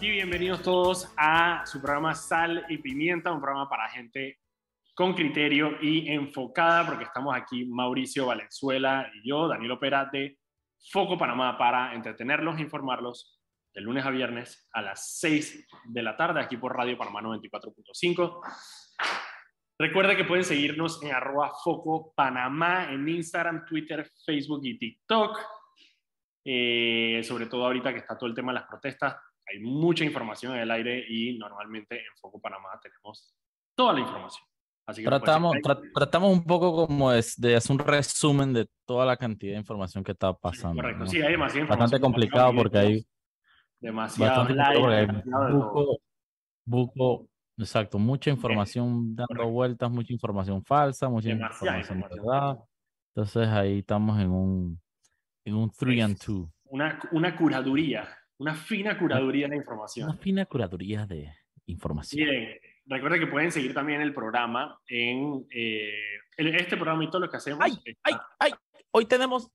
y bienvenidos todos a su programa Sal y Pimienta, un programa para gente con criterio y enfocada, porque estamos aquí Mauricio Valenzuela y yo, Daniel Opera de Foco Panamá, para entretenerlos e informarlos de lunes a viernes a las 6 de la tarde, aquí por Radio Panamá 94.5. Recuerda que pueden seguirnos en arroba Foco Panamá en Instagram, Twitter, Facebook y TikTok. Eh, sobre todo ahorita que está todo el tema de las protestas, hay mucha información en el aire y normalmente en Foco Panamá tenemos toda la información. Así que tratamos, tratamos un poco como es de hacer un resumen de toda la cantidad de información que está pasando. Correcto, sí, hay demasiada información. Bastante complicado porque hay... Demasiado buco, buco, exacto, mucha información dando vueltas, mucha información falsa, mucha información verdad. Entonces ahí estamos en un, en un three and two. Una, una curaduría una fina curaduría de información. Una fina curaduría de información. Miren, recuerden que pueden seguir también el programa en eh, este programa y todo lo que hacemos. ¡Ay, ay, ay! Hoy tenemos,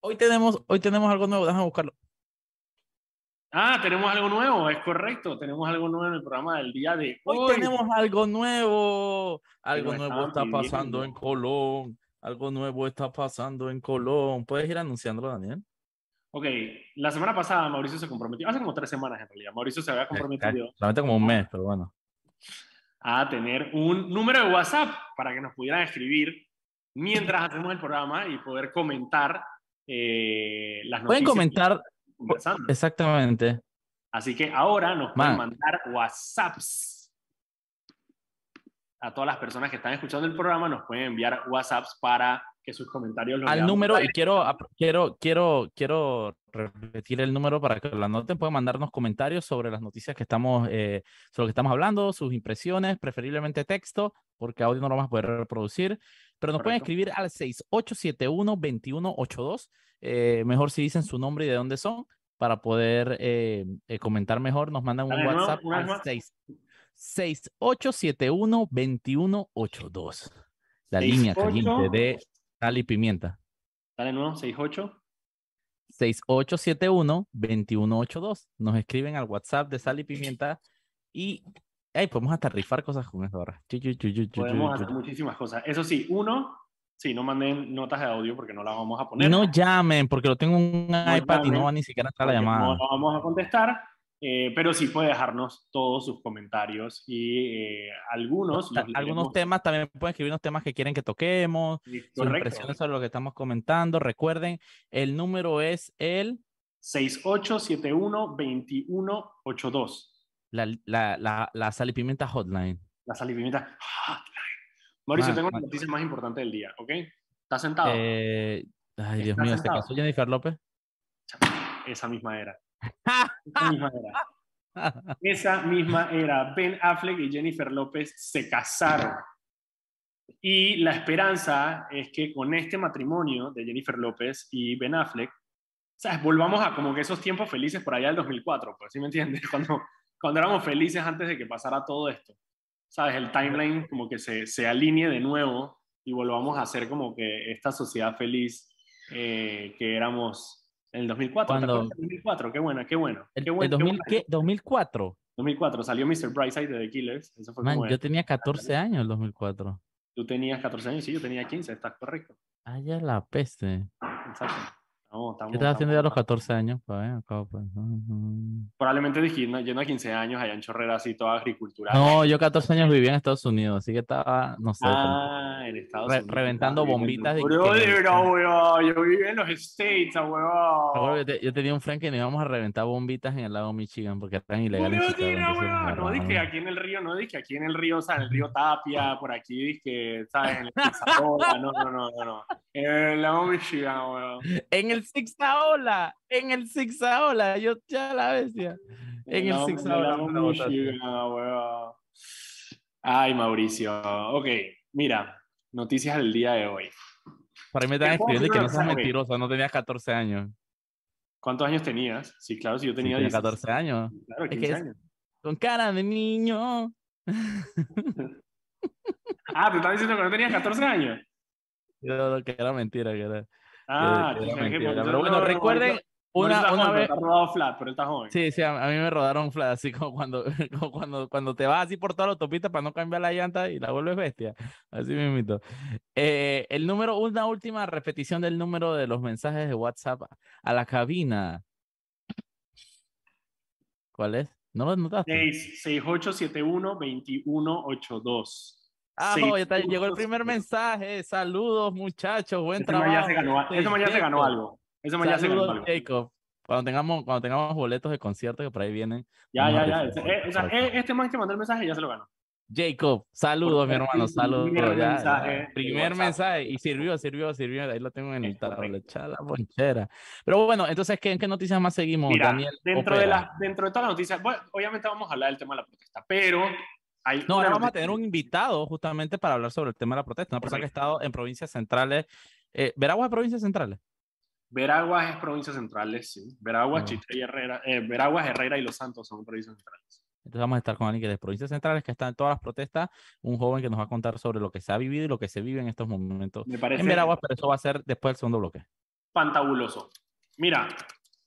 hoy tenemos, hoy tenemos algo nuevo, déjame buscarlo. Ah, tenemos algo nuevo, es correcto. Tenemos algo nuevo en el programa del día de hoy. Hoy tenemos algo nuevo. Algo nuevo está pasando en Colón. Algo nuevo está pasando en Colón. ¿Puedes ir anunciándolo, Daniel? Ok, la semana pasada Mauricio se comprometió, hace como tres semanas en realidad, Mauricio se había comprometido. Solamente como un mes, pero bueno. A tener un número de WhatsApp para que nos pudieran escribir mientras hacemos el programa y poder comentar eh, las noticias. Pueden comentar. Exactamente. Así que ahora nos pueden mandar WhatsApps. A todas las personas que están escuchando el programa nos pueden enviar WhatsApps para que sus comentarios al número y quiero quiero quiero quiero repetir el número para que lo anoten pueden mandarnos comentarios sobre las noticias que estamos eh, sobre lo que estamos hablando sus impresiones preferiblemente texto porque audio no lo vamos a poder reproducir pero nos pueden escribir al 6871 2182 eh, mejor si dicen su nombre y de dónde son para poder eh, comentar mejor nos mandan un WhatsApp al 6 6871 2182 la línea caliente de Sal y pimienta. Dale nuevo, 68. 6871-2182. Nos escriben al WhatsApp de Sal y Pimienta y hey, podemos hasta rifar cosas con eso ahora. Podemos hacer muchísimas cosas. Eso sí, uno, sí, no manden notas de audio porque no las vamos a poner. No llamen porque lo tengo en un iPad y no va ni siquiera a la llamada. No vamos a contestar. Eh, pero sí puede dejarnos todos sus comentarios y eh, algunos... Algunos temas, también pueden escribirnos temas que quieren que toquemos, sus impresiones sobre lo que estamos comentando. Recuerden, el número es el... 6871-2182. La, la, la, la sal y pimienta hotline. La sal y pimienta hotline. Mauricio, tengo la noticia más importante del día, ¿ok? ¿Estás sentado? Eh, ay, Dios mío, ¿se casó Jennifer López? Esa misma era. Esa misma era. Ben Affleck y Jennifer López se casaron. Y la esperanza es que con este matrimonio de Jennifer López y Ben Affleck, ¿sabes? volvamos a como que esos tiempos felices por allá del 2004, pues, ¿sí me entiendes? Cuando, cuando éramos felices antes de que pasara todo esto. ¿Sabes? El timeline como que se, se alinee de nuevo y volvamos a ser como que esta sociedad feliz eh, que éramos en el 2004. Cuando... 2004, qué bueno, qué bueno. ¿El, qué bueno, 2000, qué 2004? 2004, salió Mr. Brightside de The Killers. Eso fue Man, yo tenía 14 años en el 2004. Tú tenías 14 años, sí, yo tenía 15, estás correcto. Ah, ya la peste. Exacto. ¿Qué estás haciendo ya a los 14 años? Pues, Probablemente yendo a 15 años allá en Chorrera, así toda agricultura. No, yo 14 años vivía en Estados Unidos, así que estaba, no sé. Ah, en Estados Unidos. Reventando bombitas. De bro, yo vivía en los States, weón. Yo, tenía un friend que nos íbamos a reventar bombitas en el lago Michigan porque eran ilegales. no dije aquí en el río, no dije aquí en el río, o sea, en el río Tapia, por aquí dije, ¿sabes? En el no, no, no, no, no. En el lago Michigan, weón. En el Sixta Ola, en el Sixta Ola, yo ya la bestia. En el Sixta Ola. Ay, Mauricio. Ok, mira, noticias del día de hoy. Para mí me están escribiendo que no seas mentiroso, no tenías 14 años. ¿Cuántos años tenías? Sí, claro, si yo tenía, sí, 14 años. Claro, 15 años. Con cara de niño. ah, te estás diciendo que no tenías 14 años. Yo, que era mentira, que era. Ah, Pero bueno, recuerden, Una, una vez. rodado flat, pero está joven. Sí, sí, a, mí me rodaron flat, así como cuando, cuando, cuando te vas así por toda la autopista para no cambiar la llanta y la vuelves bestia. Así mismo. Eh, el número, una última repetición del número de los mensajes de WhatsApp a la cabina. ¿Cuál es? ¿No lo notaste? 6871-2182. Ah, ya llegó el primer mensaje. Saludos, muchachos. Buen trabajo. Se ganó, ese mañana se ganó algo. Ese mañana se ganó algo. Jacob. Cuando tengamos, cuando tengamos boletos de concierto que por ahí vienen. Ya, ya, ya. Eh, o sea, eh, este man que mandó el mensaje ya se lo ganó. Jacob, saludos, mi hermano, saludos. Primer mensaje. Primer mensaje. Y sirvió, sirvió, sirvió. Ahí lo tengo en el tablet. la ponchera. Pero bueno, entonces, ¿qué, ¿en qué noticias más seguimos, Daniel? Dentro de, la, dentro de todas las noticias, bueno, obviamente vamos a hablar del tema de la protesta, pero hay no, ahora vamos a tener un invitado justamente para hablar sobre el tema de la protesta. Una persona que ha estado en provincias centrales. Eh, ¿Veraguas es provincias centrales? Veraguas es provincias centrales, sí. Veraguas, ah. y Herrera, eh, Veraguas, Herrera y Los Santos son provincias centrales. Entonces vamos a estar con alguien que de provincias centrales, que está en todas las protestas, un joven que nos va a contar sobre lo que se ha vivido y lo que se vive en estos momentos Me parece en Veraguas, pero eso va a ser después del segundo bloque. Fantabuloso. Mira,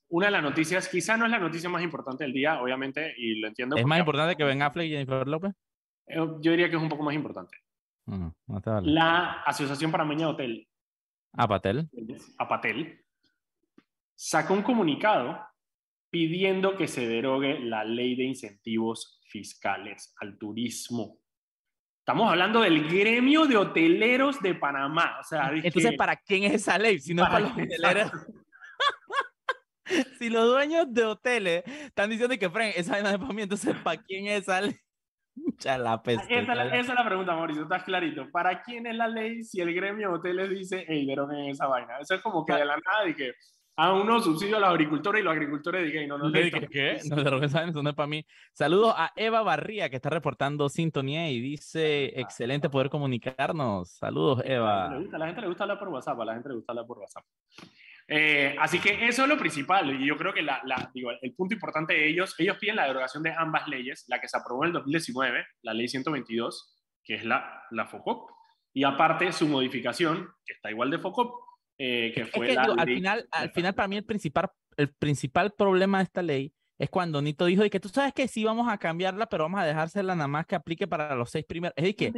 una de las noticias, quizá no es la noticia más importante del día, obviamente, y lo entiendo. ¿Es más importante que Ben Affleck y Jennifer López? Eh, yo diría que es un poco más importante. La Asociación Panameña de Hotel. Apatel. Apatel. Sacó un comunicado pidiendo que se derogue la ley de incentivos fiscales al turismo. Estamos hablando del gremio de hoteleros de Panamá. O sea, Entonces, ¿para quién es esa ley? Si no para, los hoteleros. si los dueños de hoteles están diciendo que, Fren, esa vaina de para mí, entonces, ¿para quién es esa ley? La peste, esa, es la pregunta, Mauricio, estás clarito. ¿Para quién es la ley si el gremio de hoteles dice, hey, deroguen esa vaina? Eso es como que de la nada y que a unos subsidios a los agricultores y los agricultores digan, no, no, ¿Qué? ¿Qué? No, de lo que saben, eso no es para mí. Saludos a Eva Barría, que está reportando sintonía y dice, excelente poder comunicarnos. Saludos, Eva. A la gente le gusta hablar por WhatsApp, a la gente le gusta hablar por WhatsApp. Eh, así que eso es lo principal y yo creo que la, la, digo, el punto importante de ellos, ellos piden la derogación de ambas leyes, la que se aprobó en el 2019, la ley 122, que es la, la FOCOP, y aparte su modificación, que está igual de FOCOP, eh, que fue al, final, al final, para mí, el principal, el principal problema de esta ley es cuando Nito dijo de que tú sabes que sí vamos a cambiarla, pero vamos a dejársela nada más que aplique para los seis primeros. Es que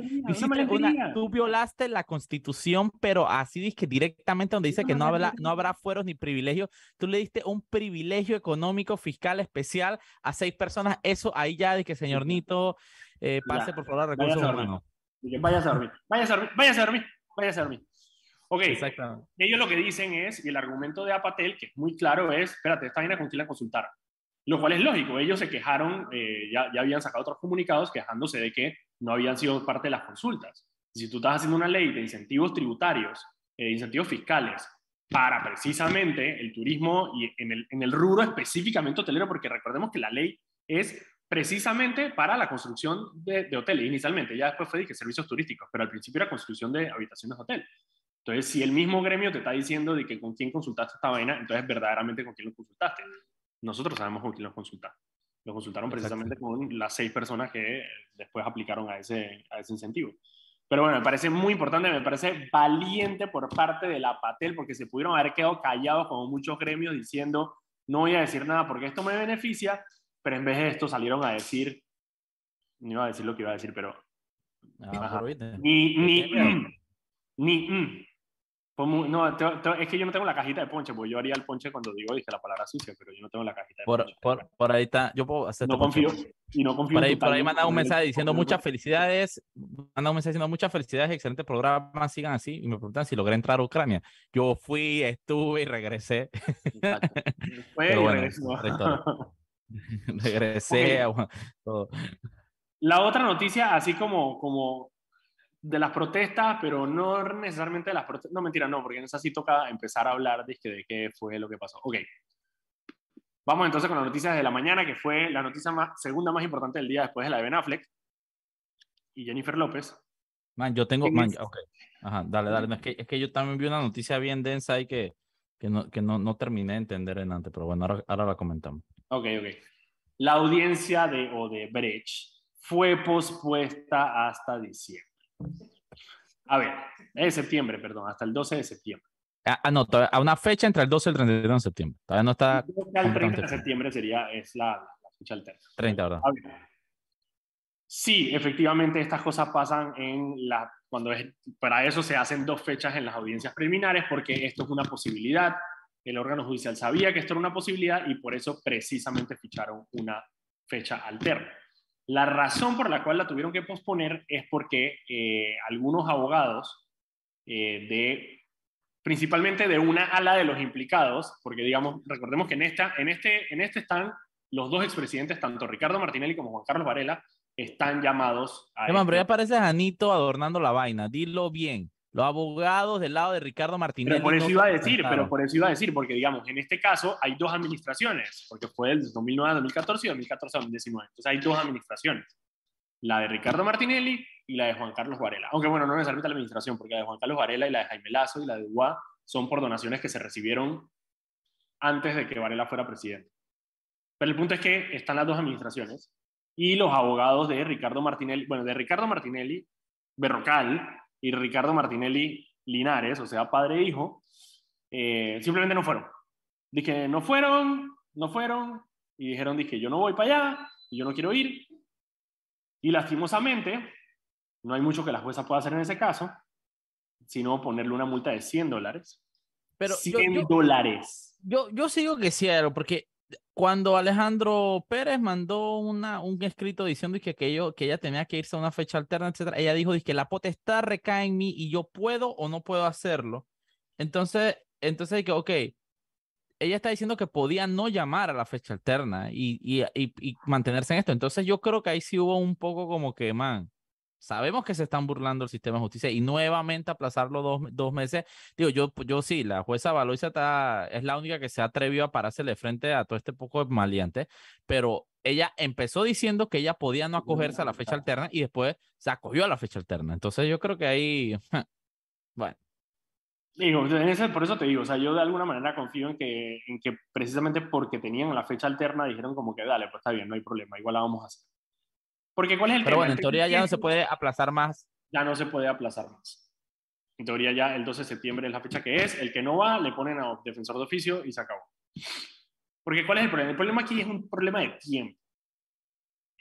tú, violaste la constitución, pero así dice que directamente donde dice que no habrá, no habrá fueros ni privilegios, tú le diste un privilegio económico fiscal especial a seis personas. Eso ahí ya de que señor Nito eh, pase por favor a recursos humanos. Vaya a dormir, vaya a dormir, vaya a dormir, vaya a dormir. Ok, ellos lo que dicen es, y el argumento de Apatel, que es muy claro, es, espérate, esta vaina con quién la consultaron. Lo cual es lógico, ellos se quejaron, eh, ya, ya habían sacado otros comunicados quejándose de que no habían sido parte de las consultas. Si tú estás haciendo una ley de incentivos tributarios, eh, incentivos fiscales, para precisamente el turismo y en el, en el rubro específicamente hotelero, porque recordemos que la ley es precisamente para la construcción de, de hoteles inicialmente, ya después fue que servicios turísticos, pero al principio era construcción de habitaciones de hotel. Entonces, si el mismo gremio te está diciendo de que con quién consultaste esta vaina, entonces verdaderamente con quién lo consultaste. Nosotros sabemos con quién lo consultaste. Lo consultaron precisamente con las seis personas que después aplicaron a ese, a ese incentivo. Pero bueno, me parece muy importante, me parece valiente por parte de la Patel, porque se pudieron haber quedado callados como muchos gremios diciendo, no voy a decir nada porque esto me beneficia, pero en vez de esto salieron a decir, no iba a decir lo que iba a decir, pero... Ah, ni, ni, ni, no, es que yo no tengo la cajita de ponche, porque yo haría el ponche cuando digo, dije la palabra sucia, pero yo no tengo la cajita de por, ponche. Por, por ahí está, yo puedo hacer. No confío, y no confío. Por ahí, por ahí manda un mensaje diciendo muchas felicidades, manda un mensaje diciendo muchas felicidades, excelente programa, sigan así, y me preguntan si logré entrar a Ucrania. Yo fui, estuve y regresé. Fue y regresó. regresé. todo. La otra noticia, así como, como de las protestas, pero no necesariamente de las protestas. No, mentira, no, porque en esa sí toca empezar a hablar de, de qué fue lo que pasó. Ok. Vamos entonces con las noticias de la mañana, que fue la noticia más, segunda más importante del día después de la de Ben Affleck y Jennifer López. Man, yo tengo. Man, okay. Ajá, dale, dale. Es que, es que yo también vi una noticia bien densa y que, que, no, que no, no terminé de entender en antes, pero bueno, ahora, ahora la comentamos. Ok, ok. La audiencia de Odebrecht fue pospuesta hasta diciembre. A ver, de septiembre, perdón, hasta el 12 de septiembre. Ah, ah, no, a una fecha entre el 12 y el 31 de septiembre. Todavía no está. El 30 de septiembre sería es la, la fecha alterna. 30, ¿verdad? Sí, efectivamente estas cosas pasan en la cuando es, para eso se hacen dos fechas en las audiencias preliminares porque esto es una posibilidad. El órgano judicial sabía que esto era una posibilidad y por eso precisamente ficharon una fecha alterna. La razón por la cual la tuvieron que posponer es porque eh, algunos abogados eh, de principalmente de una ala de los implicados, porque digamos, recordemos que en, esta, en, este, en este están los dos expresidentes, tanto Ricardo Martinelli como Juan Carlos Varela, están llamados a... pero ya parece Janito adornando la vaina, dilo bien. Los abogados del lado de Ricardo Martinelli. Pero por eso iba a decir, pero por eso iba a decir, porque digamos, en este caso hay dos administraciones, porque fue del 2009 a 2014 y 2014 a 2019. Entonces hay dos administraciones, la de Ricardo Martinelli y la de Juan Carlos Varela. Aunque bueno, no necesariamente la administración, porque la de Juan Carlos Varela y la de Jaime Lazo y la de UA son por donaciones que se recibieron antes de que Varela fuera presidente. Pero el punto es que están las dos administraciones y los abogados de Ricardo Martinelli, bueno, de Ricardo Martinelli Berrocal y Ricardo Martinelli Linares, o sea, padre e hijo, eh, simplemente no fueron. Dije, no fueron, no fueron, y dijeron, dije, yo no voy para allá, y yo no quiero ir. Y lastimosamente, no hay mucho que la jueza pueda hacer en ese caso, sino ponerle una multa de 100 dólares. Pero 100 dólares. Yo, yo sigo que sí, porque cuando Alejandro Pérez mandó una, un escrito diciendo que, que, que ella tenía que irse a una fecha alterna, etcétera, ella dijo que la potestad recae en mí y yo puedo o no puedo hacerlo. Entonces, entonces que, ok, ella está diciendo que podía no llamar a la fecha alterna y, y, y, y mantenerse en esto. Entonces yo creo que ahí sí hubo un poco como que, man, Sabemos que se están burlando el sistema de justicia y nuevamente aplazarlo dos, dos meses. Digo, yo, yo sí, la jueza Valoisa está, es la única que se atrevió a parársele frente a todo este poco de maleante, pero ella empezó diciendo que ella podía no acogerse a la fecha alterna y después se acogió a la fecha alterna. Entonces yo creo que ahí, bueno. Digo, por eso te digo, o sea, yo de alguna manera confío en que, en que precisamente porque tenían la fecha alterna dijeron como que dale, pues está bien, no hay problema, igual la vamos a hacer. Porque ¿cuál es el Pero bueno, en teoría ya no se puede aplazar más. Ya no se puede aplazar más. En teoría ya el 12 de septiembre es la fecha que es. El que no va, le ponen a defensor de oficio y se acabó. Porque ¿cuál es el problema? El problema aquí es un problema de tiempo.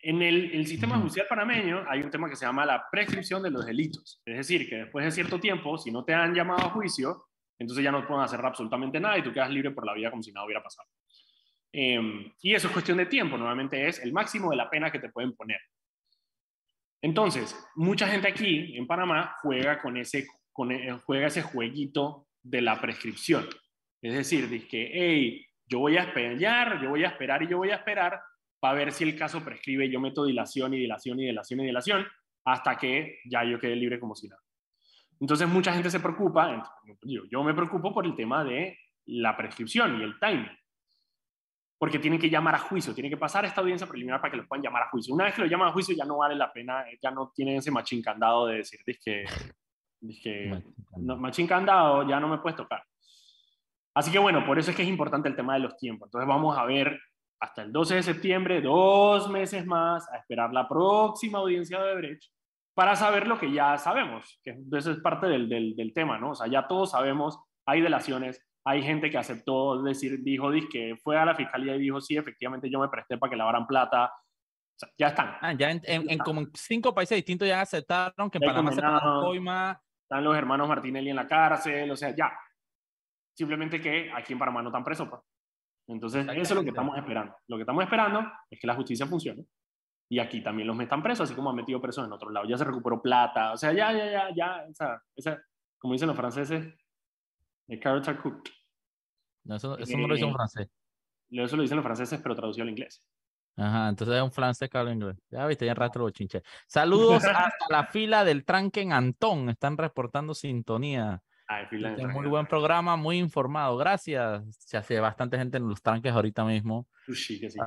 En el, el, sistema judicial panameño hay un tema que se llama la prescripción de los delitos. Es decir, que después de cierto tiempo, si no te han llamado a juicio, entonces ya no pueden hacer absolutamente nada y tú quedas libre por la vida como si nada hubiera pasado. Eh, y eso es cuestión de tiempo. Normalmente es el máximo de la pena que te pueden poner. Entonces, mucha gente aquí en Panamá juega con ese, con, e, juega ese jueguito de la prescripción. Es decir, que, hey, yo voy a esperar, yo voy a esperar y yo voy a esperar para ver si el caso prescribe. Yo meto dilación y dilación y dilación y dilación hasta que ya yo quede libre como si nada. Entonces, mucha gente se preocupa, yo me preocupo por el tema de la prescripción y el timing porque tienen que llamar a juicio, tienen que pasar esta audiencia preliminar para que lo puedan llamar a juicio. Una vez que lo llaman a juicio ya no vale la pena, ya no tienen ese machín candado de decir, que, que no, machín candado, ya no me puedes tocar. Así que bueno, por eso es que es importante el tema de los tiempos. Entonces vamos a ver hasta el 12 de septiembre, dos meses más, a esperar la próxima audiencia de Brecht para saber lo que ya sabemos, que eso es parte del, del, del tema, ¿no? O sea, ya todos sabemos, hay delaciones, hay gente que aceptó decir, dijo, que fue a la fiscalía y dijo, sí, efectivamente yo me presté para que lavaran plata. ya están. Ah, ya en, como cinco países distintos ya aceptaron que en Panamá se coima. Están los hermanos Martinelli en la cárcel, o sea, ya. Simplemente que aquí en Panamá no están presos. Pues. Entonces, eso es lo que estamos esperando. Lo que estamos esperando es que la justicia funcione. Y aquí también los metan presos, así como han metido presos en otro lado. Ya se recuperó plata, o sea, ya, ya, ya, ya, esa, esa, como dicen los franceses, The carrots are cooked. No, eso, eso no lo dice un eh, francés. Eso lo dicen los franceses, pero traducido al inglés. Ajá, entonces es un francés que habla inglés. Ya viste, ya rastro los chinches. Saludos hasta la fila del tranque en Antón. Están reportando sintonía. Ah, fila este muy buen programa, muy informado. Gracias. Se hace bastante gente en los tranques ahorita mismo. Sí, que sí.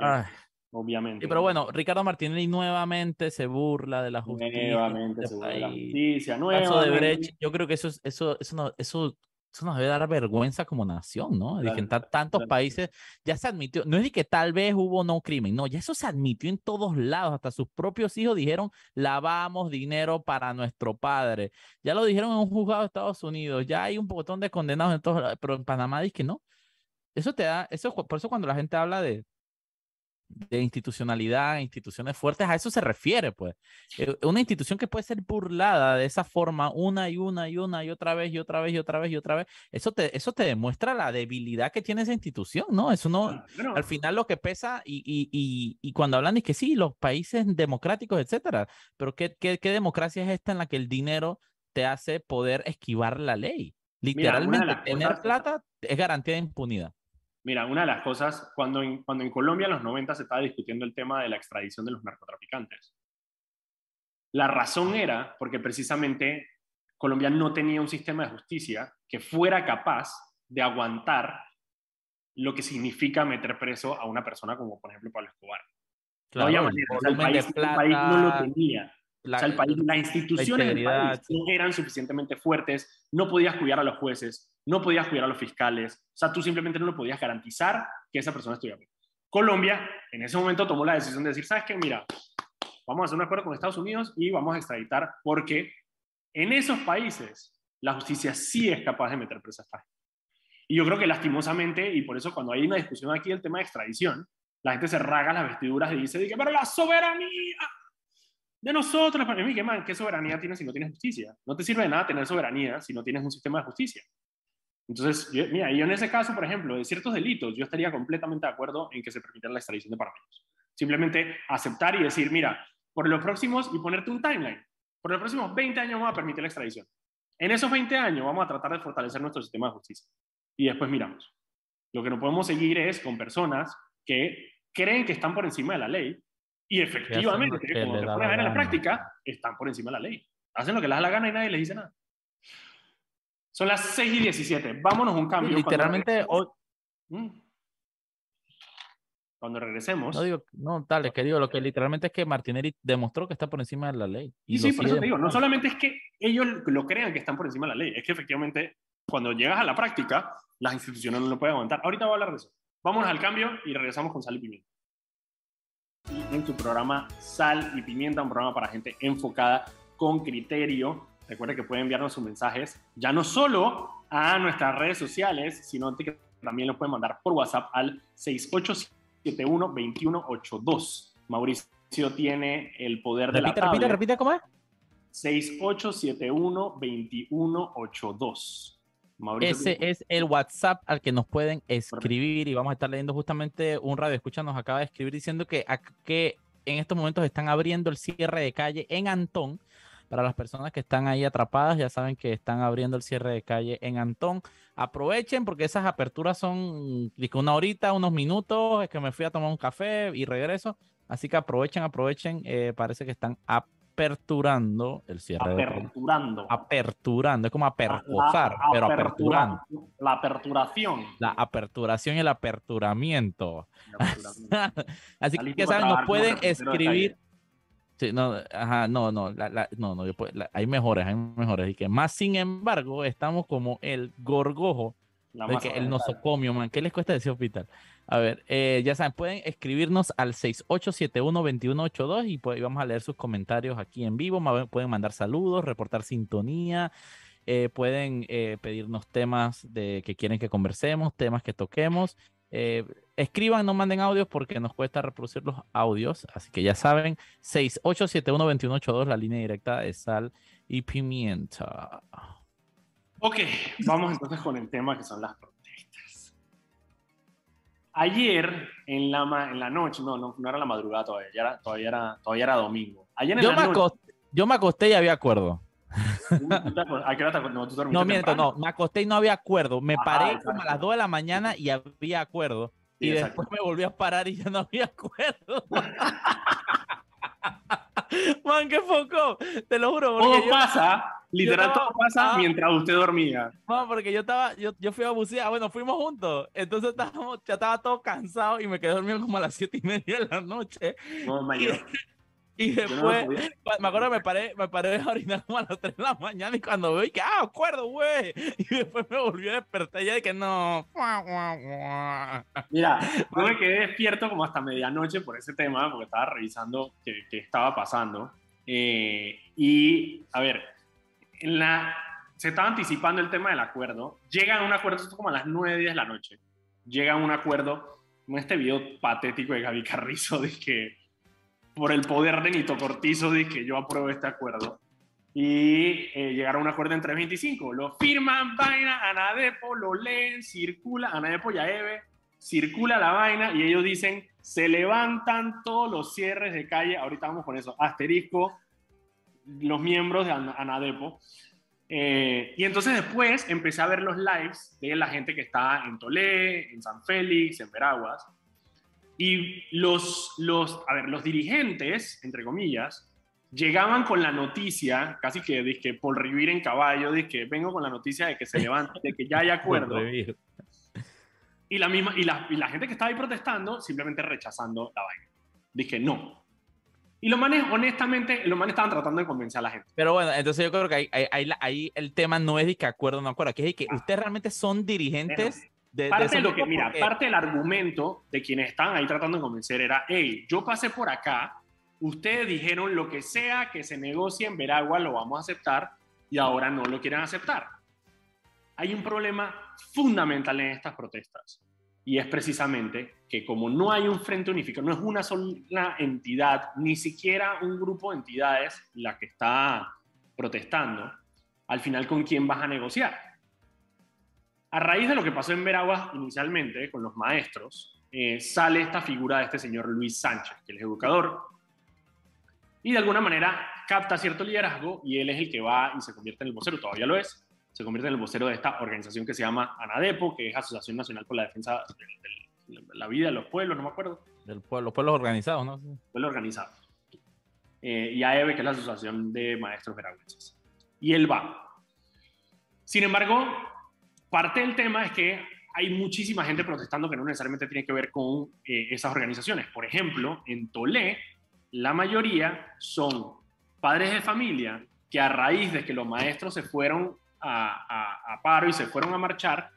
obviamente. pero bueno, Ricardo Martinelli nuevamente se burla de la justicia. Nuevamente se burla de la justicia. Nuevamente. De Brecht, yo creo que eso, eso, eso, no, eso eso nos debe dar vergüenza como nación, ¿no? de que en tantos países ya se admitió, no es de que tal vez hubo no crimen, no, ya eso se admitió en todos lados, hasta sus propios hijos dijeron, lavamos dinero para nuestro padre, ya lo dijeron en un juzgado de Estados Unidos, ya hay un botón de condenados en todos pero en Panamá dice que no. Eso te da, eso, por eso cuando la gente habla de, de institucionalidad, instituciones fuertes, a eso se refiere, pues. Eh, una institución que puede ser burlada de esa forma una y una y una y otra vez y otra vez y otra vez y otra vez, eso te, eso te demuestra la debilidad que tiene esa institución, ¿no? Eso no, al final lo que pesa y, y, y, y, cuando hablan es que sí, los países democráticos, etcétera, pero ¿qué, qué, qué democracia es esta en la que el dinero te hace poder esquivar la ley? Literalmente, tener plata es garantía de impunidad. Mira, una de las cosas, cuando en, cuando en Colombia en los 90 se estaba discutiendo el tema de la extradición de los narcotraficantes, la razón era porque precisamente Colombia no tenía un sistema de justicia que fuera capaz de aguantar lo que significa meter preso a una persona como, por ejemplo, Pablo Escobar. Claro, el, país, no lo tenía. O sea, el país, las instituciones del país no eran suficientemente fuertes, no podías cuidar a los jueces, no podías cuidar a los fiscales, o sea, tú simplemente no lo podías garantizar que esa persona estuviera bien. Colombia en ese momento tomó la decisión de decir, ¿sabes qué? Mira, vamos a hacer un acuerdo con Estados Unidos y vamos a extraditar porque en esos países la justicia sí es capaz de meter presas a Y yo creo que lastimosamente, y por eso cuando hay una discusión aquí del tema de extradición, la gente se raga las vestiduras y dice, pero la soberanía de nosotros, para mí, ¿qué, man, ¿qué soberanía tienes si no tienes justicia? No te sirve de nada tener soberanía si no tienes un sistema de justicia. Entonces, mira, yo en ese caso, por ejemplo, de ciertos delitos, yo estaría completamente de acuerdo en que se permitiera la extradición de panameños. Simplemente aceptar y decir, mira, por los próximos, y ponerte un timeline, por los próximos 20 años vamos a permitir la extradición. En esos 20 años vamos a tratar de fortalecer nuestro sistema de justicia. Y después miramos. Lo que no podemos seguir es con personas que creen que están por encima de la ley y efectivamente, como te pones a ver en la práctica, están por encima de la ley. Hacen lo que les da la gana y nadie les dice nada. Son las 6 y 17. Vámonos un cambio. Literalmente hoy. Mm. Cuando regresemos. No digo, no, dale, que digo, lo que literalmente es que Martinelli demostró que está por encima de la ley. Y, sí, por eso te digo, no solamente es que ellos lo crean que están por encima de la ley, es que efectivamente cuando llegas a la práctica, las instituciones no lo pueden aguantar. Ahorita voy a hablar de eso. Vámonos al cambio y regresamos con Sal y Pimienta. Y en tu programa Sal y Pimienta, un programa para gente enfocada con criterio Recuerda que pueden enviarnos sus mensajes ya no solo a nuestras redes sociales, sino que también lo pueden mandar por WhatsApp al 6871-2182. Mauricio tiene el poder de la tablet. Repite, repite, ¿cómo es? 6871-2182. Ese es el WhatsApp al que nos pueden escribir y vamos a estar leyendo justamente un radio escucha nos acaba de escribir diciendo que, que en estos momentos están abriendo el cierre de calle en Antón para las personas que están ahí atrapadas, ya saben que están abriendo el cierre de calle en Antón. Aprovechen porque esas aperturas son una horita, unos minutos, es que me fui a tomar un café y regreso. Así que aprovechen, aprovechen. Eh, parece que están aperturando el cierre. Aperturando. aperturando, es como apercosar, pero aperturando. La aperturación. La aperturación y el aperturamiento. Así que saben, nos pueden escribir no, ajá, no, no, no, no, hay mejores, hay mejores. Y que más sin embargo, estamos como el gorgojo, el nosocomio, man. ¿Qué les cuesta decir hospital? A ver, eh, ya saben, pueden escribirnos al 6871-2182 y, pues, vamos a leer sus comentarios aquí en vivo. Pueden mandar saludos, reportar sintonía. Eh, pueden eh, pedirnos temas de que quieren que conversemos, temas que toquemos. Escriban, no manden audios porque nos cuesta reproducir los audios. Así que ya saben, 6871-2182, la línea directa de sal y pimienta. Ok, vamos entonces con el tema que son las protestas. Ayer en la, en la noche, no, no, era la madrugada todavía, era, todavía, era, todavía era domingo. Ayer yo, me acosté, yo me acosté y había acuerdo. No, miento, no, me acosté y no había acuerdo. Me paré como a las 2 de la mañana y había acuerdo. y después me volví a parar y ya no había acuerdo. Man, qué foco. Te lo juro. Todo pasa, literal, todo pasa mientras usted dormía. Man, porque yo estaba, yo, yo fui a bucear, bueno, fuimos juntos. Entonces estábamos, ya estaba todo cansado y me quedé dormido como a las 7 y media de la noche. No, mayor. Y después, me acuerdo me paré, me paré a orinar como a las 3 de la mañana y cuando veo, y que, ah, acuerdo, güey. Y después me volví a despertar y ya de que no. Mira, yo me quedé despierto como hasta medianoche por ese tema, porque estaba revisando qué, qué estaba pasando. Eh, y, a ver, en la, se estaba anticipando el tema del acuerdo. Llegan a un acuerdo, esto como a las 9, 10 de la noche. Llegan a un acuerdo, con este video patético de Gaby Carrizo, de que por el poder de Nito Cortizo, que yo apruebo este acuerdo. Y eh, llegaron a un acuerdo en 325. Lo firman, vaina, Anadepo, lo leen, circula, Anadepo y Aeve, circula la vaina y ellos dicen, se levantan todos los cierres de calle, ahorita vamos con eso, asterisco, los miembros de Anadepo. Eh, y entonces después empecé a ver los lives de la gente que está en Tolé, en San Félix, en Veraguas. Y los, los, a ver, los dirigentes, entre comillas, llegaban con la noticia, casi que, que por revivir en caballo, que vengo con la noticia de que se levanta, de que ya hay acuerdo. y la misma y la, y la, gente que estaba ahí protestando simplemente rechazando la vaina. Dije, no. Y los manes, honestamente, los manes estaban tratando de convencer a la gente. Pero bueno, entonces yo creo que ahí, ahí, ahí el tema no es de que acuerdo o no acuerdo, que es de que ah. ustedes realmente son dirigentes parte de, lo que, mira, parte del argumento de quienes están ahí tratando de convencer era, hey, yo pasé por acá, ustedes dijeron lo que sea que se negocie en Veragua lo vamos a aceptar y ahora no lo quieren aceptar. Hay un problema fundamental en estas protestas y es precisamente que como no hay un frente unificado, no es una sola entidad, ni siquiera un grupo de entidades la que está protestando, al final con quién vas a negociar a raíz de lo que pasó en Veraguas inicialmente con los maestros, eh, sale esta figura de este señor Luis Sánchez, que es educador, y de alguna manera capta cierto liderazgo y él es el que va y se convierte en el vocero, todavía lo es, se convierte en el vocero de esta organización que se llama ANADEPO, que es Asociación Nacional por la Defensa de, la Vida de los Pueblos, no me acuerdo. Del pueblo, los pueblos organizados, ¿no? Pueblos organizados. Eh, y AEB, que es la Asociación de Maestros Veragüenses. Y él va. Sin embargo, Parte del tema es que hay muchísima gente protestando que no necesariamente tiene que ver con eh, esas organizaciones. Por ejemplo, en Tolé, la mayoría son padres de familia que a raíz de que los maestros se fueron a, paro y se fueron a marchar,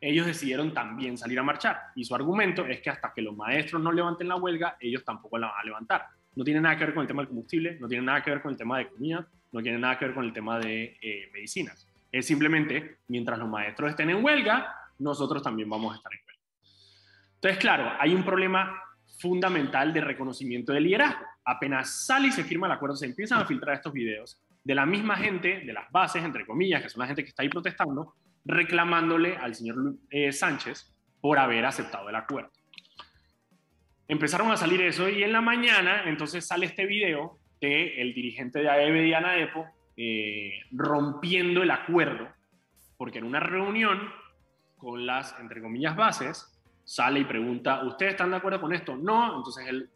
ellos decidieron también salir a marchar. Y su argumento es que hasta que los maestros no levanten la huelga, ellos tampoco la van a levantar. No tiene nada que ver con el tema del combustible, no tiene nada que ver con el tema de comida, no tiene nada que ver con el tema de eh, medicinas. Es simplemente, mientras los maestros estén en huelga, nosotros también vamos a estar en huelga. Entonces, claro, hay un problema fundamental de reconocimiento del liderazgo. Apenas sale y se firma el acuerdo, se empiezan a filtrar estos videos de la misma gente, de las bases, entre comillas, que son la gente que está ahí protestando, reclamándole al señor eh, Sánchez por haber aceptado el acuerdo. Empezaron a salir eso y en la mañana entonces sale este video del el dirigente de AEB, Diana Epo, eh, rompiendo el acuerdo, porque en una reunión con las, entre comillas, bases, sale y pregunta, ¿ustedes están de acuerdo con esto? No, entonces él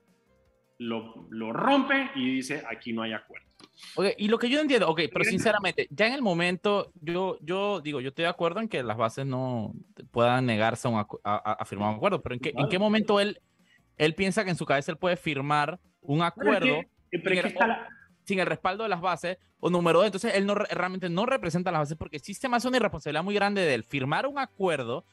lo, lo rompe y dice, aquí no hay acuerdo. Ok, y lo que yo entiendo, ok, pero sinceramente, ya en el momento, yo, yo digo, yo estoy de acuerdo en que las bases no puedan negarse a, a, firmar un acuerdo, pero ¿en qué, ¿en qué momento él, él piensa que en su cabeza él puede firmar un acuerdo? Pero es que, sin el respaldo de las bases, o número dos, entonces él no, realmente no representa las bases porque sí se me hace una irresponsabilidad muy grande de él firmar un acuerdo,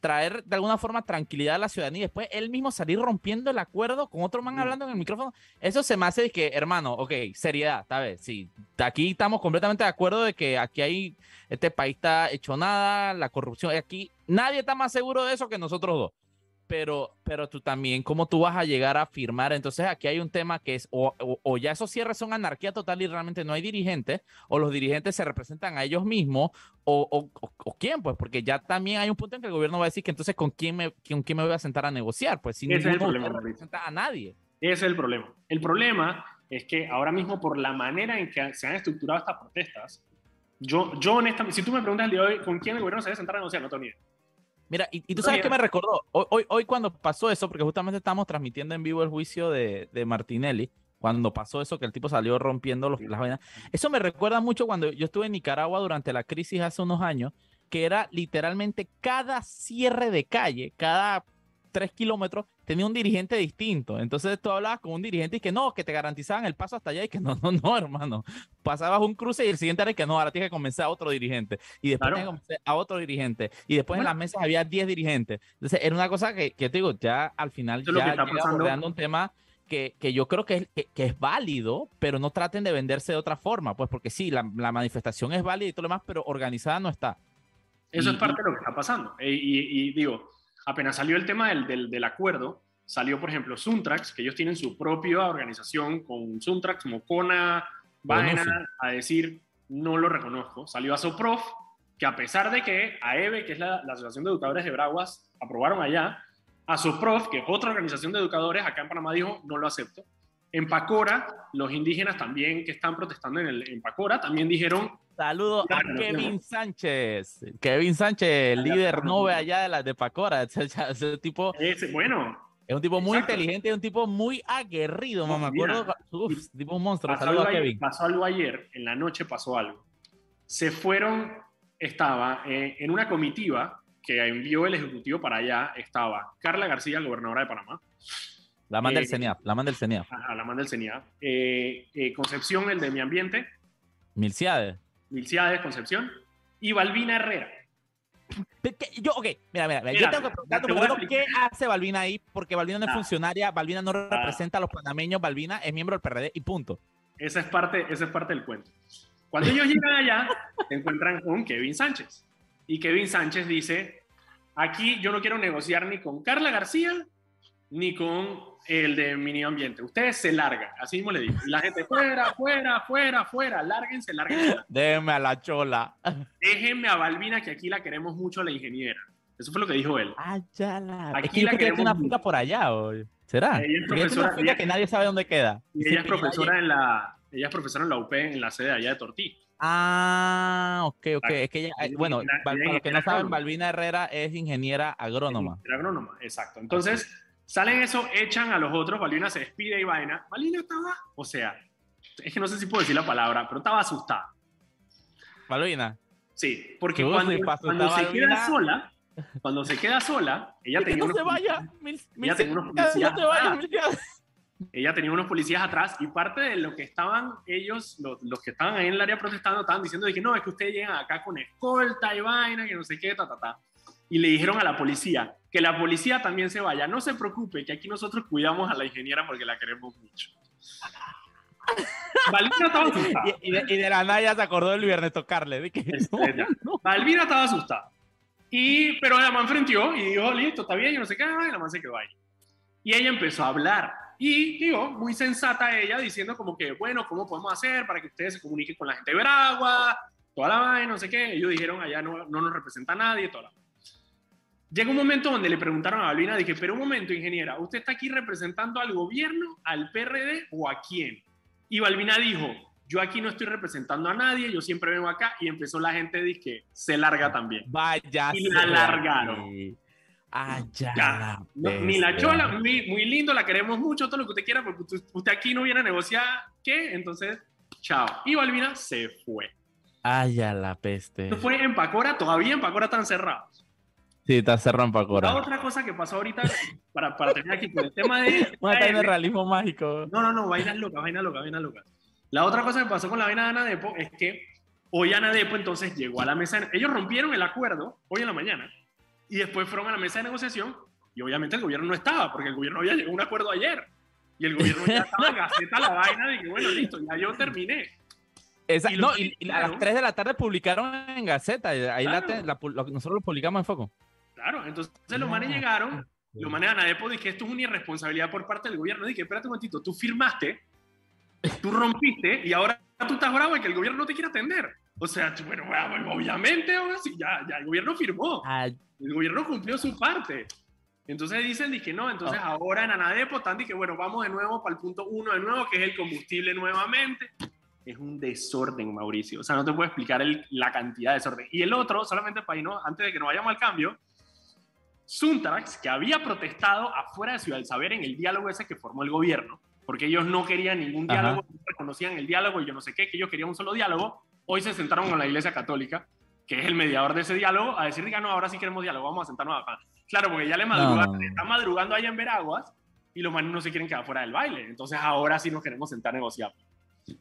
traer de alguna forma tranquilidad a la ciudadanía y después él mismo salir rompiendo el acuerdo con otro man hablando en el micrófono. Eso se me hace de que, hermano, ok, seriedad, ¿sabes? Sí, aquí estamos completamente de acuerdo de que aquí hay, este país está hecho nada, la corrupción, aquí nadie está más seguro de eso que nosotros dos pero, pero tú también, ¿cómo tú vas a llegar a firmar? Entonces aquí hay un tema que es, o, o, ya esos cierres son anarquía total y realmente no hay dirigentes, o los dirigentes se representan a ellos mismos, o, o, quién, pues, porque ya también hay un punto en que el gobierno va a decir que entonces con quién me, con quién me voy a sentar a negociar, pues el problema, representa a nadie. Ese es el problema. El problema es que ahora mismo por la manera en que se han estructurado estas protestas, yo, yo honestamente, si tú me preguntas el día de hoy, ¿con quién el gobierno se debe sentar a negociar? No tengo ni idea. Mira, y, tú sabes qué me recordó, hoy, hoy, cuando pasó eso, porque justamente estábamos transmitiendo en vivo el juicio de, de Martinelli, cuando pasó eso, que el tipo salió rompiendo los, las vainas, eso me recuerda mucho cuando yo estuve en Nicaragua durante la crisis hace unos años, que era literalmente cada cierre de calle, cada tres kilómetros tenía un dirigente distinto. Entonces tú hablabas con un dirigente y que no, que te garantizaban el paso hasta allá y que no, no, no, hermano. Pasabas un cruce y el siguiente era que no, ahora tienes que comenzar a otro dirigente. Y después tienes que a otro dirigente. Y después en las mesas había 10 dirigentes. Entonces era una cosa que, que te digo, ya al final ya llega un tema que, que, yo creo que es, que, es válido, pero no traten de venderse de otra forma, pues porque sí, la, la manifestación es válida y todo lo demás, pero organizada no está. Eso es parte de lo que está pasando. E, y, digo, apenas salió el tema del, del, del, acuerdo, salió, por ejemplo, Suntrax, que ellos tienen su propia organización con Suntrax, Mocona, Vaina, a decir, no lo reconozco. Salió a Soprof, que a pesar de que AEBE, que es la, la Asociación de Educadores de Braguas, aprobaron allá, a Soprof, que es otra organización de educadores, acá en Panamá dijo, no lo acepto. En Pacora, los indígenas también que están protestando en, el, en Pacora, también dijeron, Saludo a Kevin Sánchez. Kevin Sánchez, líder nove allá de la de Pacora. Ese, tipo. Es, bueno. Es un tipo muy inteligente y un tipo muy aguerrido, mamá. Me acuerdo. Uf, tipo un monstruo. Pasó algo, a Kevin. pasó algo ayer, en la noche pasó algo. Se fueron, estaba eh, en una comitiva que envió el Ejecutivo para allá, estaba Carla García, gobernadora de Panamá. La manda del CENIAF, la manda del CENIAF. Ajá, la manda del CENIAF. Eh, eh, Concepción, el de Mi Ambiente. Milciades. Milciades, Concepción, y Balbina Herrera. Yo, ok, mira, mira, yo tengo que preguntarte qué hace Balbina ahí, porque Balbina no es funcionaria, Balbina no representa a los panameños, Balbina es miembro del PRD y punto. Esa es parte, esa es parte del cuento. Cuando ellos llegan allá, se encuentran con Kevin Sánchez. Y Kevin Sánchez dice, aquí yo no quiero negociar ni con Carla García, ni con el de medio ambiente. Ustedes se largan, así mismo le digo. La gente, fuera, fuera, fuera, fuera, lárguense, lárguense. Déjenme a la chola. Déjenme a Balbina, que aquí la queremos mucho, la ingeniera. Eso fue lo que dijo él. Ah, ya la. Aquí la queremos una finca por allá, hoy. ¿Será? Ella es profesora. Ella, que nadie sabe dónde queda. Y ella es profesora en la. Ella es profesora en la UP, en la sede allá de Tortí. Ah, ok, ok. Es que ella, bueno, para los que no saben, Balbina Herrera es ingeniera agrónoma. Ingeniera agrónoma, exacto. Entonces, Salen eso, echan a los otros, Valina se despide y vaina. Valina estaba, o sea, es que no sé si puedo decir la palabra, pero estaba asustada. Valina. Sí, porque cuando, se queda sola, cuando se queda sola, ella tenía, unos, ella tenía unos policías. ella tenía unos policías atrás y parte de lo que estaban ellos, los, los, que estaban ahí en el área protestando, estaban diciendo de que no, es que ustedes llegan acá con escolta y vaina, que no sé qué, ta, ta, ta y le dijeron a la policía que la policía también se vaya. No se preocupe, que aquí nosotros cuidamos a la ingeniera porque la queremos mucho. Balbina estaba asustada. Y, de, la nada ya se acordó del viernes tocarle. De que, Balbina estaba asustada. Y, pero la man frentió y dijo, listo, está bien, yo no sé qué, y la man se quedó ahí. Y ella empezó a hablar. Y, digo, muy sensata ella, diciendo como que, bueno, ¿cómo podemos hacer para que ustedes se comuniquen con la gente de Veragua? Toda la vaina, no sé qué. Ellos dijeron, allá no, no nos representa nadie, toda la Llega un momento donde le preguntaron a Balbina, dije, pero un momento, ingeniera, ¿usted está aquí representando al gobierno, al PRD o a quién? Y Balbina dijo, yo aquí no estoy representando a nadie, yo siempre vengo acá y empezó la gente que se larga también. Vaya. Y la largaron. Ah, ya. ni la chola, muy, muy, lindo, la queremos mucho, todo lo que usted quiera, porque usted aquí no viene a negociar, ¿qué? Entonces, chao. Y Balbina se fue. Ya la peste. Fue en Pacora, todavía en Pacora están cerrados. Sí, está cerrado en La otra cosa que pasó ahorita, para, para terminar aquí con el tema de... Una de realismo mágico. No, no, no, vainas locas, vainas locas, vainas locas. La otra cosa que pasó con la vaina de Anadepo es que hoy Anadepo entonces llegó a la mesa, ellos rompieron el acuerdo hoy en la mañana y después fueron a la mesa de negociación y obviamente el gobierno no estaba porque el gobierno había llegado a un acuerdo ayer y el gobierno ya estaba en gaceta la vaina de que bueno, listo, ya yo terminé. Esa, y no, y, a las 3 de la tarde publicaron en Gaceta, ahí la, nosotros lo publicamos en Foco. Claro, entonces los manes llegaron, los manes a Nadepo que esto es una irresponsabilidad por parte del gobierno. Dije, espérate un momentito, tú firmaste, tú rompiste y ahora tú estás bravo de que el gobierno no te quiere atender. O sea, bueno, obviamente, ahora sí, ya, ya el gobierno firmó. El gobierno cumplió su parte. Entonces dicen, dije, no, entonces ah. ahora en Anadepo están, dije, bueno, vamos de nuevo para el punto uno de nuevo, que es el combustible nuevamente. Es un desorden, Mauricio. O sea, no te puedo explicar la cantidad de desorden. Y el otro, solamente para ir, ¿no? antes de que nos vayamos al cambio, Suntrax, que había protestado afuera de Ciudad del Saber en el diálogo ese que formó el gobierno, porque ellos no querían ningún diálogo, no reconocían el diálogo y yo no sé qué, que ellos querían un solo diálogo, hoy se sentaron con la Iglesia Católica que es el mediador de ese diálogo, a decir, diga, no, ahora sí queremos diálogo, vamos a sentarnos acá. Claro, porque ya le madrugan, están madrugando allá en Veraguas y los manes no se quieren quedar fuera del baile. Entonces ahora sí nos queremos sentar a negociar.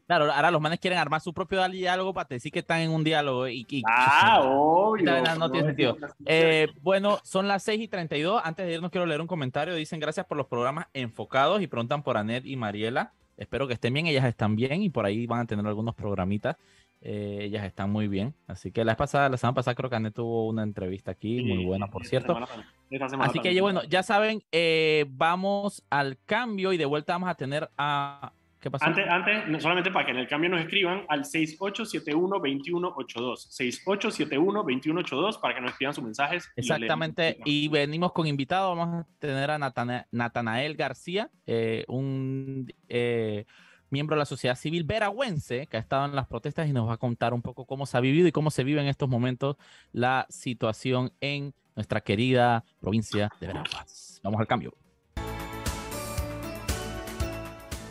Claro, ahora los manes quieren armar su propio diálogo para decir que están en un diálogo. Y, ah, obvio. No, tiene sentido. Eh, bueno, son las 6 y 32. Antes de irnos, quiero leer un comentario. Dicen gracias por los programas enfocados y preguntan por Anet y Mariela. Espero que estén bien, ellas están bien y por ahí van a tener algunos programitas. Eh, ellas están muy bien. Así que la, pasada, la semana pasada creo que Anet tuvo una entrevista aquí, muy buena, por cierto. Así que bueno, ya saben, eh, vamos al cambio y de vuelta vamos a tener a antes, antes, solamente para que en el cambio nos escriban al 6871-2182. 6871-2182 para que nos escriban sus mensajes. Exactamente. Y, venimos con invitado. Vamos a tener a Natanael García, eh, un eh, miembro de la sociedad civil veragüense que ha estado en las protestas y nos va a contar un poco cómo se ha vivido y cómo se vive en estos momentos la situación en nuestra querida provincia de Veraguas. Vamos al cambio.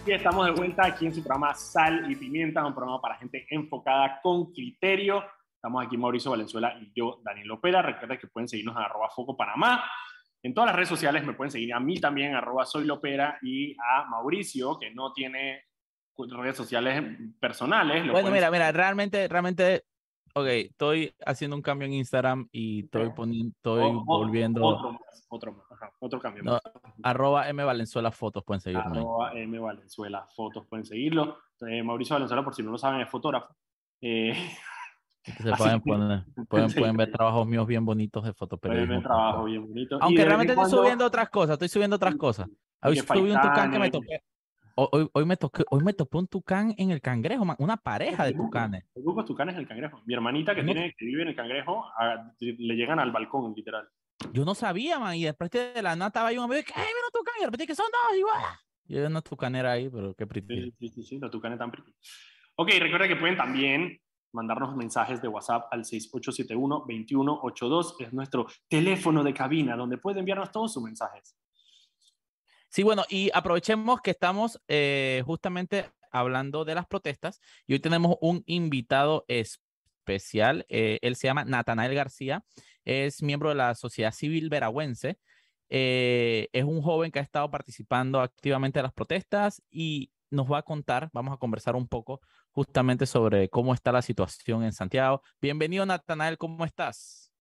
Y estamos de vuelta aquí en su programa Sal y Pimienta, un programa para gente enfocada con criterio. Estamos aquí Mauricio Valenzuela y yo, Daniel Opera. Recuerden que pueden seguirnos en arroba Foco Panamá. En todas las redes sociales me pueden seguir a mí también, arroba Soy Lopera, y a Mauricio, que no tiene redes sociales personales. Bueno, mira, mira, realmente, realmente ok, estoy haciendo un cambio en Instagram y estoy poniendo, estoy volviendo. Otro, otro, otro cambio. arroba M Valenzuela Fotos pueden seguirme. Arroba M Valenzuela Fotos pueden seguirlo. Eh, Mauricio Valenzuela, por si no lo saben, es fotógrafo. Eh, se pueden, poner, pueden, pueden, ver trabajos míos bien bonitos de fotoperiodismo. Pueden ver trabajos bien bonitos. Aunque realmente estoy subiendo otras cosas, estoy subiendo otras cosas. Hoy subí un tucán que me toqué. Hoy, hoy, me toqué, hoy me topé un tucán en el cangrejo, una pareja de tucanes. El grupo de tucanes en el cangrejo. Mi hermanita que, tiene, que vive en el cangrejo, le llegan al balcón, literal. Yo no sabía, man, y después de la nata estaba yo, me dije, ¡ay, mira tucán! Y de repente que son dos, igual. Yo una tucanera ahí, pero qué pretty. Sí, sí, sí, sí, los tucanes tan pretty. Ok, recuerda que pueden también mandarnos mensajes de WhatsApp al 6871-2182, es nuestro teléfono de cabina, donde pueden enviarnos todos sus mensajes. Sí, bueno, y aprovechemos que estamos eh, justamente hablando de las protestas y hoy tenemos un invitado especial. Eh, él se llama Natanael García, es miembro de la Sociedad Civil Veragüense. Eh, es un joven que ha estado participando activamente en las protestas y nos va a contar, vamos a conversar un poco justamente sobre cómo está la situación en Santiago. Bienvenido, Natanael, ¿cómo estás?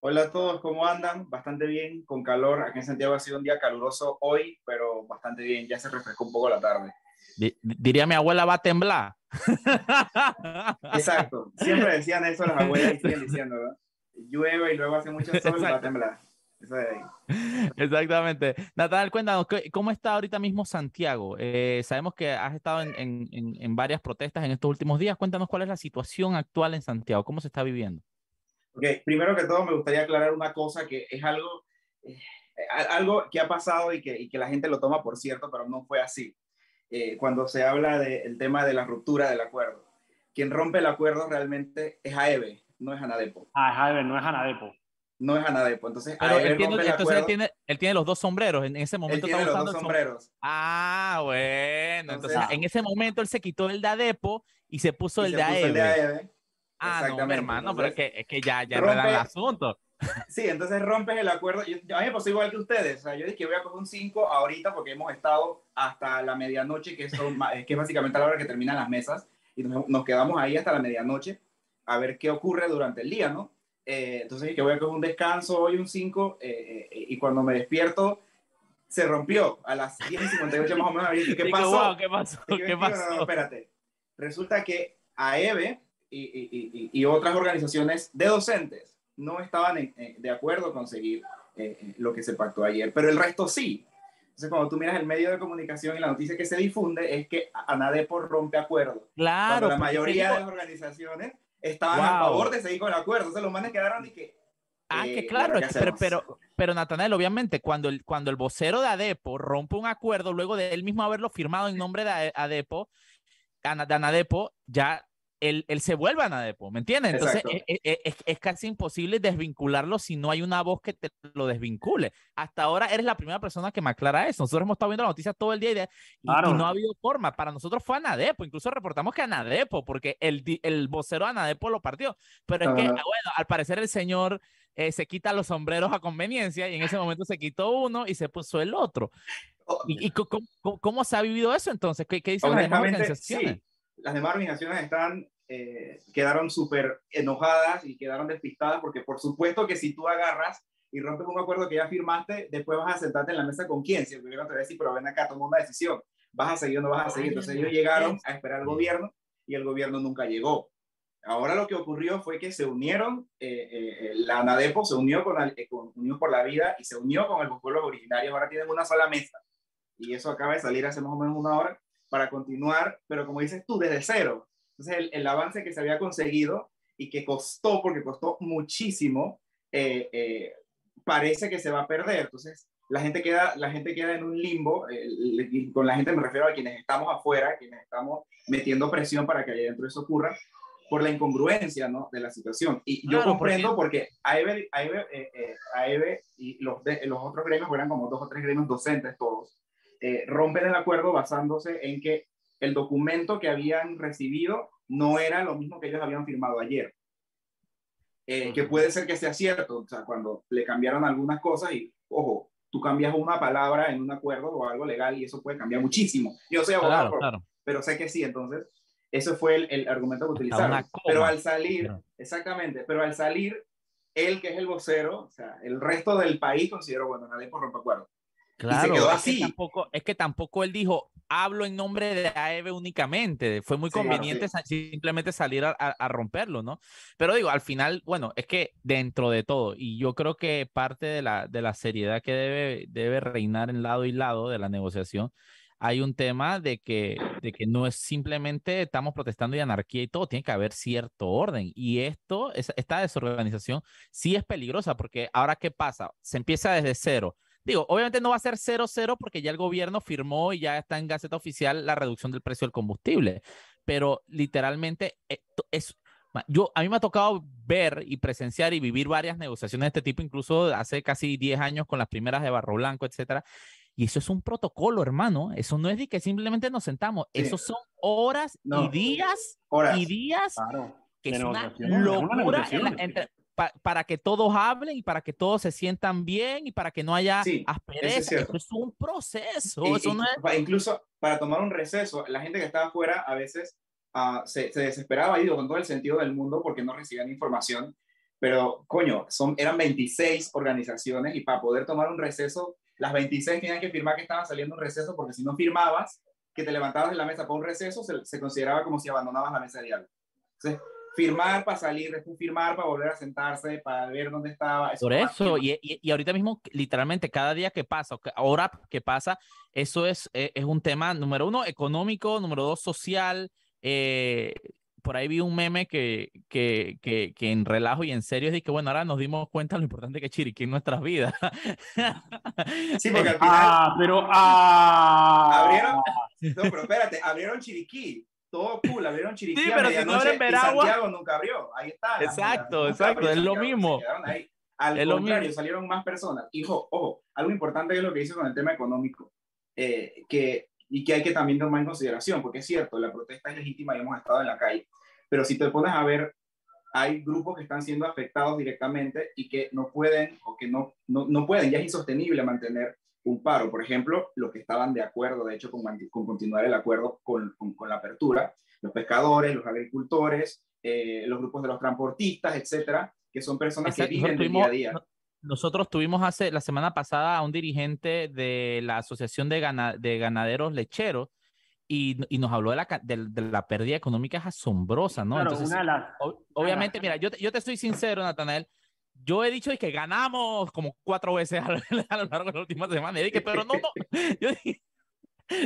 Hola a todos, ¿cómo andan? Bastante bien, con calor. Aquí en Santiago ha sido un día caluroso hoy, pero bastante bien. Ya se refrescó un poco la tarde. diría mi abuela, va a temblar. Exacto. Siempre decían eso las abuelas y siguen diciendo, ¿no? Llueve y luego hace mucho sol, va a temblar. Eso de ahí. Exactamente. Natal, cuéntanos, ¿cómo está ahorita mismo Santiago? Eh, sabemos que has estado en, en, en varias protestas en estos últimos días. Cuéntanos cuál es la situación actual en Santiago, cómo se está viviendo. Okay, primero que todo me gustaría aclarar una cosa que es algo, eh, algo que ha pasado y que, y que, la gente lo toma por cierto, pero no fue así. Eh, cuando se habla del tema de la ruptura del acuerdo, quien rompe el acuerdo realmente es AEBE, no es Anadepo. Ah, es no es Anadepo. No es Anadepo. Entonces, pero él, tiene, entonces él, tiene, él tiene los dos sombreros. En ese momento él tiene los dos sombreros. Ah, bueno. Entonces, en ese momento él se quitó el de Adepo y se puso el, de AEBE. Ah, no, hermano, pero es que, es que ya, ya rompe, el asunto. Sí, entonces rompes el acuerdo. Yo, a mí me pasó igual que ustedes. O sea, yo dije que voy a coger un 5 ahorita porque hemos estado hasta la medianoche, que, son, que es básicamente a la hora que terminan las mesas, y nos, quedamos ahí hasta la medianoche a ver qué ocurre durante el día, ¿no? Eh, entonces que voy a coger un descanso hoy, un 5, eh, eh, y cuando me despierto, se rompió a las 10 y 58 más o menos. ¿Qué pasó? ¿Qué pasó? ¿Qué pasó? No, no, espérate. Resulta que a Eve y, otras organizaciones de docentes no estaban de acuerdo con seguir eh, eh, lo que se pactó ayer, pero el resto sí. Entonces, cuando tú miras el medio de comunicación y la noticia que se difunde es que ANADEPO rompe acuerdo. Claro. Cuando la mayoría de las organizaciones estaban a favor de seguir con el acuerdo. Entonces, los manes quedaron y que... Ah, que eh, claro, pero, pero, pero Natanael, obviamente, cuando el, cuando el vocero de ADEPO rompe un acuerdo, luego de él mismo haberlo firmado en nombre de ADEPO, de ANADEPO, ya él, él se vuelve a Nadepo, ¿me entiendes? Entonces es, es, es, casi imposible desvincularlo si no hay una voz que te lo desvincule. Hasta ahora eres la primera persona que me aclara eso. Nosotros hemos estado viendo la noticia todo el día y, y, no ha habido forma. Para nosotros fue a Nadepo, incluso reportamos que a Nadepo, porque el, el vocero a Nadepo lo partió. Pero es que, bueno, al parecer el señor eh, se quita los sombreros a conveniencia y en ese momento se quitó uno y se puso el otro. Oh, ¿Y, y cómo, se ha vivido eso entonces? ¿Qué, qué dicen las demás organizaciones? las demás organizaciones están, eh, quedaron súper enojadas y quedaron despistadas porque por supuesto que si tú agarras y rompes un acuerdo que ya firmaste, después vas a sentarte en la mesa con quién, si el gobierno te va a decir, pero ven acá, toma una decisión, vas a seguir o no vas a seguir. Entonces ellos llegaron a esperar al gobierno y el gobierno nunca llegó. Ahora lo que ocurrió fue que se unieron, eh, eh, la ANADEPO se unió con, el, con Unión por la Vida y se unió con los pueblos originarios, ahora tienen una sola mesa. Y eso acaba de salir hace más o menos una hora para continuar, pero como dices tú, desde cero. Entonces, el, avance que se había conseguido y que costó, porque costó muchísimo, eh, eh, parece que se va a perder. Entonces, la gente queda, la gente queda en un limbo, y con la gente me refiero a quienes estamos afuera, quienes estamos metiendo presión para que allá dentro eso ocurra, por la incongruencia ¿no? de la situación. Y yo comprendo porque, porque AEBE, eh, y los, los otros gremios, eran como dos o tres gremios docentes todos, eh, rompen el acuerdo basándose en que el documento que habían recibido no era lo mismo que ellos habían firmado ayer. Eh, que puede ser que sea cierto, o sea, cuando le cambiaron algunas cosas y, ojo, tú cambias una palabra en un acuerdo o algo legal y eso puede cambiar muchísimo. Yo soy abogado, pero, sé que sí, entonces, ese fue el, argumento que utilizaron. Pero al salir, exactamente, pero al salir, él que es el vocero, o sea, el resto del país consideró, bueno, nadie por romper acuerdo. Claro, es Que tampoco, es que tampoco él dijo, hablo en nombre de AEB únicamente. Fue muy conveniente simplemente salir a, romperlo, ¿no? Pero digo, al final, bueno, es que dentro de todo, y yo creo que parte de la, de la seriedad que debe, debe reinar en lado y lado de la negociación, hay un tema de que, de que no es simplemente estamos protestando y anarquía y todo, tiene que haber cierto orden. Y esto, esta desorganización sí es peligrosa porque ahora, ¿qué pasa? Se empieza desde cero Digo, obviamente no va a ser 0-0 porque ya el gobierno firmó y ya está en Gaceta Oficial la reducción del precio del combustible, pero literalmente eh, es, yo, a mí me ha tocado ver y presenciar y vivir varias negociaciones de este tipo, incluso hace casi 10 años con las primeras de Barro Blanco, etcétera. Y eso es un protocolo, hermano. Eso no es de que simplemente nos sentamos. Eso son horas y días y días que es una locura entre, para que todos hablen y para que todos se sientan bien y para que no haya aspereza. Es es un proceso. Incluso para tomar un receso, la gente que estaba afuera a veces uh, se, se, desesperaba, digo, con todo el sentido del mundo porque no recibían información. Pero, coño, son, eran 26 organizaciones y para poder tomar un receso, las 26 tenían que firmar que estaban saliendo un receso porque si no firmabas, que te levantabas de la mesa para un receso, se, se consideraba como si abandonabas la mesa de diálogo. Entonces, firmar para salir, después firmar para volver a sentarse, para ver dónde estaba. Por eso, y, y, ahorita mismo, literalmente, cada día que pasa, hora que pasa, eso es, e, es, un tema, número uno, económico, número dos, social. Eh, por ahí vi un meme que, que, que, que, en relajo y en serio es de que, bueno, ahora nos dimos cuenta de lo importante que es Chiriquí en nuestras vidas. sí, porque al final... Ah, pero... Ah. Abrieron... No, pero espérate, abrieron Chiriquí todo cool, abrieron Chiriquí sí, pero si no abren Veragua, Santiago nunca abrió, ahí está. Exacto, exacto, es lo mismo. Al es contrario, salieron más personas. Hijo, ojo, algo importante es lo que hizo con el tema económico, eh, que, y que hay que también tomar en consideración, porque es cierto, la protesta es legítima y hemos estado en la calle, pero si te pones a ver, hay grupos que están siendo afectados directamente y que no pueden, o que no, no, no pueden, ya es insostenible mantener un paro. Por ejemplo, los que estaban de acuerdo, de hecho, con, con continuar el acuerdo con, con, la apertura, los pescadores, los agricultores, eh, los grupos de los transportistas, etcétera, que son personas que viven del día a día. Nosotros tuvimos hace la semana pasada a un dirigente de la Asociación de, de Ganaderos Lecheros y, y, nos habló de la, de, la pérdida económica es asombrosa, ¿no? Entonces, obviamente, mira, yo, yo te estoy sincero, Natanael, yo he dicho que ganamos como cuatro veces a, lo largo de la última semana. Y dije, pero no, no. Yo dije,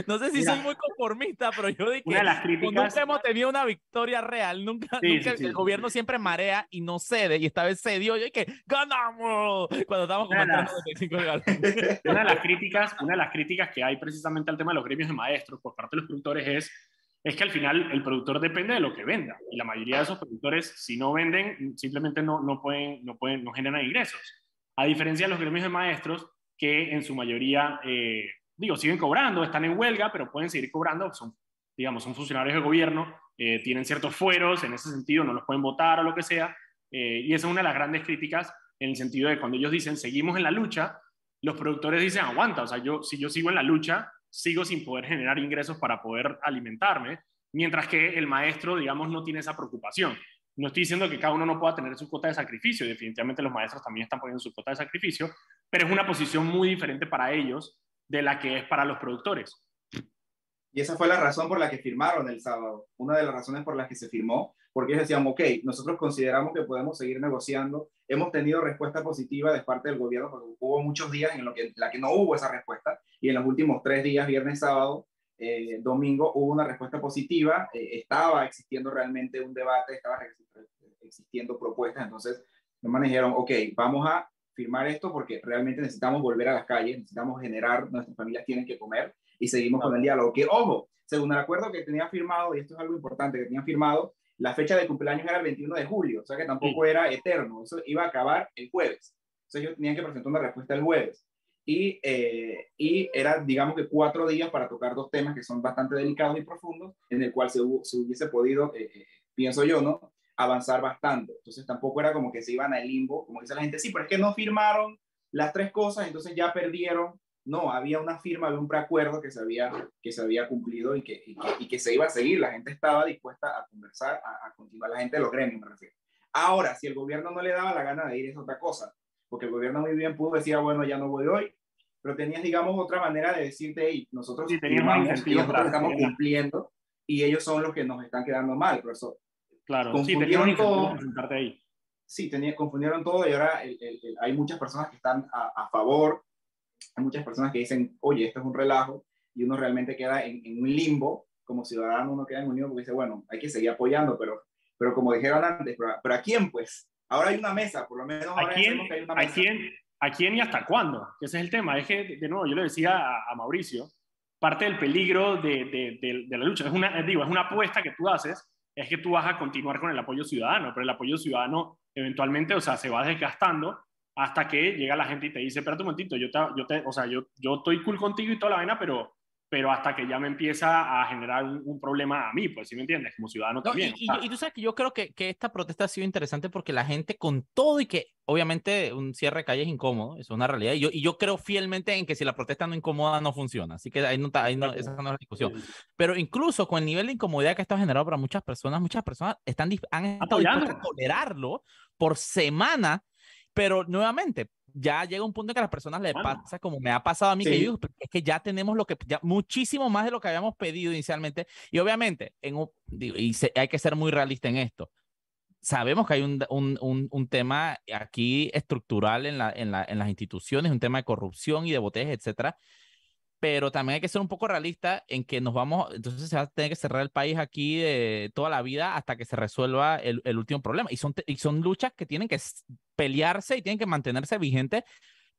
no sé si soy muy conformista, pero yo dije que nunca hemos tenido una victoria real. Nunca, nunca el gobierno siempre marea y no cede. Y esta vez cedió. Yo dije, ¡ganamos! Cuando estábamos comentando de Una de las críticas, una de las críticas que hay precisamente al tema de los gremios de maestros por parte de los productores es es que al final el productor depende de lo que venda y la mayoría de esos productores si no venden simplemente no, no pueden, no pueden, no generan ingresos. A diferencia de los gremios de maestros que en su mayoría, eh, digo, siguen cobrando, están en huelga, pero pueden seguir cobrando, son, digamos, son funcionarios de gobierno, eh, tienen ciertos fueros, en ese sentido no los pueden votar o lo que sea, eh, y esa es una de las grandes críticas en el sentido de cuando ellos dicen seguimos en la lucha, los productores dicen aguanta, o sea, yo, si yo sigo en la lucha, sigo sin poder generar ingresos para poder alimentarme, mientras que el maestro, digamos, no tiene esa preocupación. No estoy diciendo que cada uno no pueda tener su cuota de sacrificio, definitivamente los maestros también están poniendo su cuota de sacrificio, pero es una posición muy diferente para ellos de la que es para los productores. Y esa fue la razón por la que firmaron el sábado, una de las razones por las que se firmó, porque ellos decían, ok, nosotros consideramos que podemos seguir negociando, hemos tenido respuesta positiva de parte del gobierno, porque hubo muchos días en los que, la que no hubo esa respuesta, y en los últimos tres días, viernes, sábado, eh, domingo, hubo una respuesta positiva, eh, estaba existiendo realmente un debate, estaba existiendo propuestas, entonces nos dijeron, ok, vamos a firmar esto porque realmente necesitamos volver a las calles, necesitamos generar, nuestras familias tienen que comer y seguimos con el diálogo. Que, ojo, según el acuerdo que tenía firmado, y esto es algo importante, que tenía firmado, la fecha de cumpleaños era el 21 de julio, o sea que tampoco era eterno, eso iba a acabar el jueves. Entonces ellos tenían que presentar una respuesta el jueves y, eh, y era, digamos que cuatro días para tocar dos temas que son bastante delicados y profundos, en el cual se, se hubiese podido, eh, eh, pienso yo, ¿no? avanzar bastante. Entonces tampoco era como que se iban al limbo, como dice la gente, sí, pero es que no firmaron las tres cosas, entonces ya perdieron. No, había una firma de un preacuerdo que se había, que se había cumplido y que, y que, se iba a seguir. La gente estaba dispuesta a conversar, a, a continuar, la gente de los gremios me refiero. Ahora, si el gobierno no le daba la gana de ir, es otra cosa porque el gobierno muy bien pudo decir, bueno, ya no voy hoy, pero tenías, digamos, otra manera de decirte, hey, nosotros, sí, teníamos nosotros estamos cumpliendo y ellos son los que nos están quedando mal, por eso claro, confundieron sí, todo. Ahí. Sí, tenía, confundieron todo y ahora hay muchas personas que están a, favor, hay muchas personas que dicen, oye, esto es un relajo, y uno realmente queda en, un limbo, como ciudadano uno queda en un limbo porque dice, bueno, hay que seguir apoyando, pero, pero como dijeron antes, pero, pero ¿a quién pues? Ahora hay una mesa, por lo menos ahora ¿A quién, hay una mesa. ¿a quién, ¿A quién y hasta cuándo? Ese es el tema. Es que, de nuevo, yo le decía a, Mauricio, parte del peligro de, de, de, la lucha, es una, digo, es una apuesta que tú haces, es que tú vas a continuar con el apoyo ciudadano, pero el apoyo ciudadano eventualmente, o sea, se va desgastando hasta que llega la gente y te dice, espérate un momentito, yo te, yo te, o sea, yo, yo estoy cool contigo y toda la vaina, pero pero hasta que ya me empieza a generar un, problema a mí, pues, ¿sí me entiendes? Como ciudadano también. Y, y, tú sabes que yo creo que, que, esta protesta ha sido interesante porque la gente con todo y que obviamente un cierre de calle es incómodo, es una realidad, y yo, y yo creo fielmente en que si la protesta no incomoda no funciona, así que ahí no, ahí no esa no es la discusión. Pero incluso con el nivel de incomodidad que esto ha generado para muchas personas, muchas personas están, han estado dispuestas a tolerarlo por semana, pero nuevamente, ya llega un punto en que a las personas les pasa como me ha pasado a mí, que yo es que ya tenemos lo que, ya, muchísimo más de lo que habíamos pedido inicialmente. Y obviamente, en un, y hay que ser muy realista en esto. Sabemos que hay un, un, un, tema aquí estructural en, la, en, la, en las instituciones, un tema de corrupción y de botellas, etcétera, pero también hay que ser un poco realista en que nos vamos, entonces se va a tener que cerrar el país aquí de toda la vida hasta que se resuelva el, el último problema. Y son, y son luchas que tienen que pelearse y tienen que mantenerse vigentes,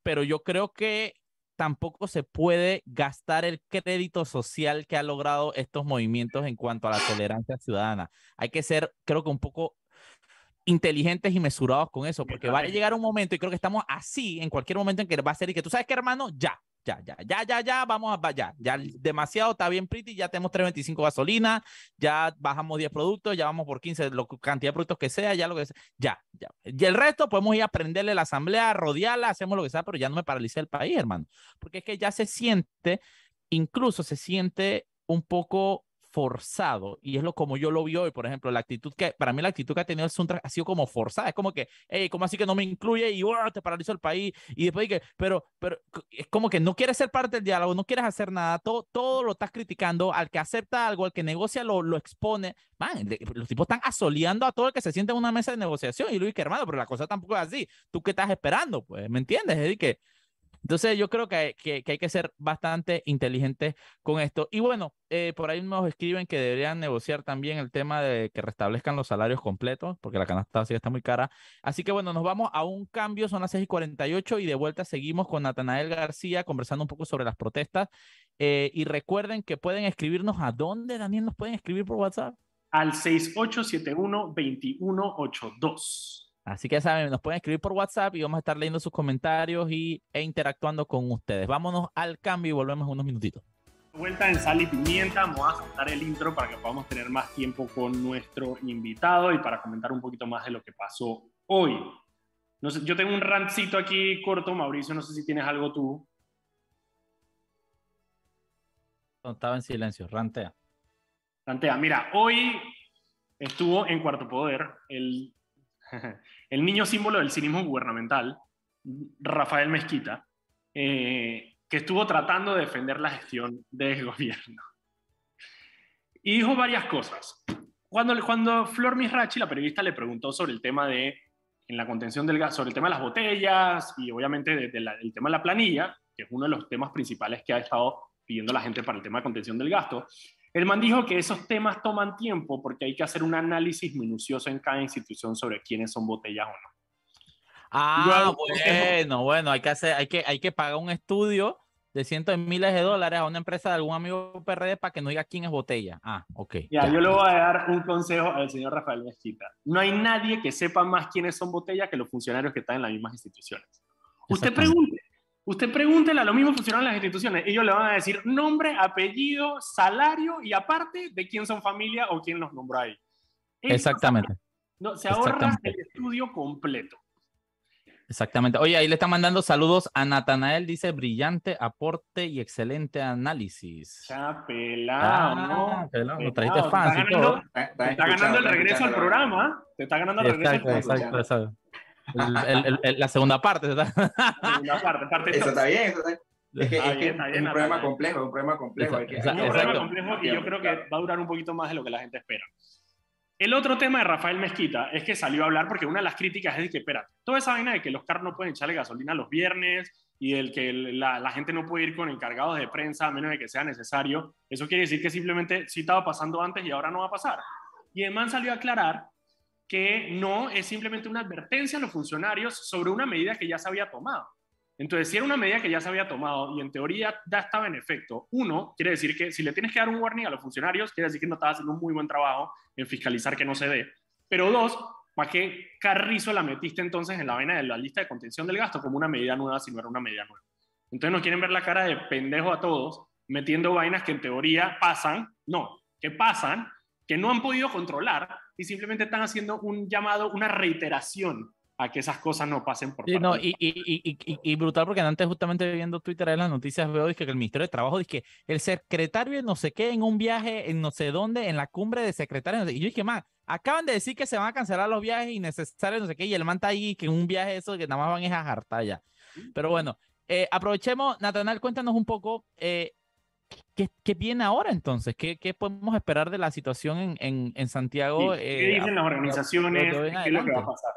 pero yo creo que tampoco se puede gastar el crédito social que ha logrado estos movimientos en cuanto a la tolerancia ciudadana. Hay que ser, creo que un poco inteligentes y mesurados con eso, porque va a llegar un momento, y creo que estamos así, en cualquier momento en que va a ser y que tú sabes que hermano, ya, ya, ya, ya, ya, ya, vamos a, ya, ya, demasiado, está bien pretty, ya tenemos 3.25 gasolina, ya bajamos 10 productos, ya vamos por 15, lo, cantidad de productos que sea, ya lo que sea, ya, ya. Y el resto podemos ir a prenderle la asamblea, rodearla, hacemos lo que sea, pero ya no me paralice el país, hermano, porque es que ya se siente, incluso se siente un poco forzado y es lo como yo lo vi hoy, por ejemplo, la actitud que, para mí la actitud que ha tenido el Suntra ha sido como forzada, es como que, hey, ¿cómo así que no me incluye? Y te paralizó el país y después que, pero, pero es como que no quieres ser parte del diálogo, no quieres hacer nada, todo, todo lo estás criticando, al que acepta algo, al que negocia lo, lo expone, man, los tipos están asoleando a todo el que se siente en una mesa de negociación y Luis, que hermano, pero la cosa tampoco es así, ¿tú qué estás esperando? Pues, ¿me entiendes? Es decir, que Entonces yo creo que, que, hay que ser bastante inteligentes con esto. Y bueno, eh, por ahí nos escriben que deberían negociar también el tema de que restablezcan los salarios completos, porque la canasta sí está muy cara. Así que bueno, nos vamos a un cambio, son las 6 y 48 y de vuelta seguimos con Natanael García conversando un poco sobre las protestas. Eh, y recuerden que pueden escribirnos a dónde, Daniel, nos pueden escribir por WhatsApp. Al 6871-2182. Así que saben, nos pueden escribir por WhatsApp y vamos a estar leyendo sus comentarios y, e interactuando con ustedes. Vámonos al cambio y volvemos en unos minutitos. Vuelta en sal y pimienta, vamos a soltar el intro para que podamos tener más tiempo con nuestro invitado y para comentar un poquito más de lo que pasó hoy. No sé, yo tengo un rantcito aquí corto, Mauricio, no sé si tienes algo tú. No, estaba en silencio, rantea. Rantea, mira, hoy estuvo en Cuarto Poder el el niño símbolo del cinismo gubernamental, Rafael Mezquita, eh, que estuvo tratando de defender la gestión del gobierno. Y dijo varias cosas. Cuando, Flor Misrachi, la periodista, le preguntó sobre el tema de, en la contención del gas, sobre el tema de las botellas y obviamente del tema de la planilla, que es uno de los temas principales que ha estado pidiendo la gente para el tema de contención del gasto, el man dijo que esos temas toman tiempo porque hay que hacer un análisis minucioso en cada institución sobre quiénes son botellas o no. Ah, bueno, bueno, hay que hacer, hay que, hay que pagar un estudio de cientos de miles de dólares a una empresa de algún amigo PRD para que no diga quién es botella. Ah, ok. Ya, yo le voy a dar un consejo al señor Rafael Mezquita. No hay nadie que sepa más quiénes son botellas que los funcionarios que están en las mismas instituciones. Usted pregunte, Usted pregúntele mismos funcionarios de las instituciones. Ellos le van a decir nombre, apellido, salario y aparte de quién son familia o quién los nombró ahí. Exactamente. No, se ahorra el estudio completo. Exactamente. Oye, ahí le está mandando saludos a Natanael, dice brillante aporte y excelente análisis. Ya, pelado, ah, pelado, lo trajiste fácil. Está ganando, te está ganando el regreso al programa. Te está ganando el regreso al programa. Exacto, exacto la segunda parte. La segunda parte, parte Eso está bien, eso está Es que, es, un problema complejo, es un problema complejo. es un problema complejo y yo creo que va a durar un poquito más de lo que la gente espera. El otro tema de Rafael Mezquita es que salió a hablar porque una de las críticas es de que, espera, toda esa vaina de que los carros no pueden echarle gasolina los viernes y el que la, la, gente no puede ir con encargados de prensa a menos de que sea necesario, eso quiere decir que simplemente sí estaba pasando antes y ahora no va a pasar. Y el man salió a aclarar que no es simplemente una advertencia a los funcionarios sobre una medida que ya se había tomado. Entonces, si era una medida que ya se había tomado y en teoría ya estaba en efecto, uno, quiere decir que si le tienes que dar un warning a los funcionarios, quiere decir que no estaba haciendo un muy buen trabajo en fiscalizar que no se dé. Pero dos, ¿para qué carrizo la metiste entonces en la vaina de la lista de contención del gasto como una medida nueva si no era una medida nueva? Entonces nos quieren ver la cara de pendejo a todos metiendo vainas que en teoría pasan, no, que pasan, que no han podido controlar y simplemente están haciendo un llamado, una reiteración a que esas cosas no pasen por sí, no, y, y, y, y, brutal porque antes justamente viendo Twitter en las noticias veo que el Ministerio de Trabajo dice que el secretario no sé qué en un viaje en no sé dónde en la cumbre de secretarios y yo dije más acaban de decir que se van a cancelar los viajes innecesarios no sé qué y el man está ahí que en un viaje eso que nada más van es a jartar ya. Pero bueno eh, aprovechemos Natanal cuéntanos un poco eh, ¿Qué, viene ahora entonces? ¿Qué, ¿Qué, podemos esperar de la situación en, en, en Santiago? ¿Qué eh, dicen las organizaciones? ¿Qué es lo que va a pasar?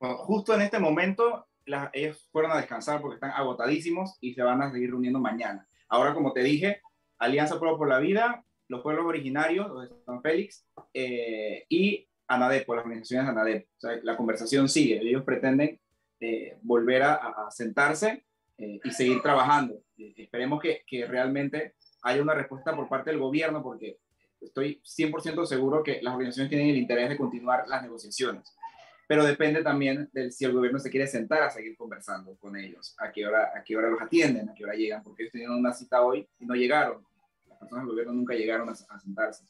Bueno, justo en este momento, las, ellos fueron a descansar porque están agotadísimos y se van a seguir reuniendo mañana. Ahora, como te dije, Alianza Pueblo por la Vida, los pueblos originarios, los de San Félix, eh, y ANADEPO, las organizaciones ANADEPO. O sea, la conversación sigue. Ellos pretenden eh, volver a, a sentarse y seguir trabajando. esperemos que, que realmente haya una respuesta por parte del gobierno, porque estoy 100% seguro que las organizaciones tienen el interés de continuar las negociaciones. Pero depende también de si el gobierno se quiere sentar a seguir conversando con ellos, a qué hora, a qué hora los atienden, a qué hora llegan, porque ellos tenían una cita hoy y no llegaron. Las personas del gobierno nunca llegaron a, sentarse.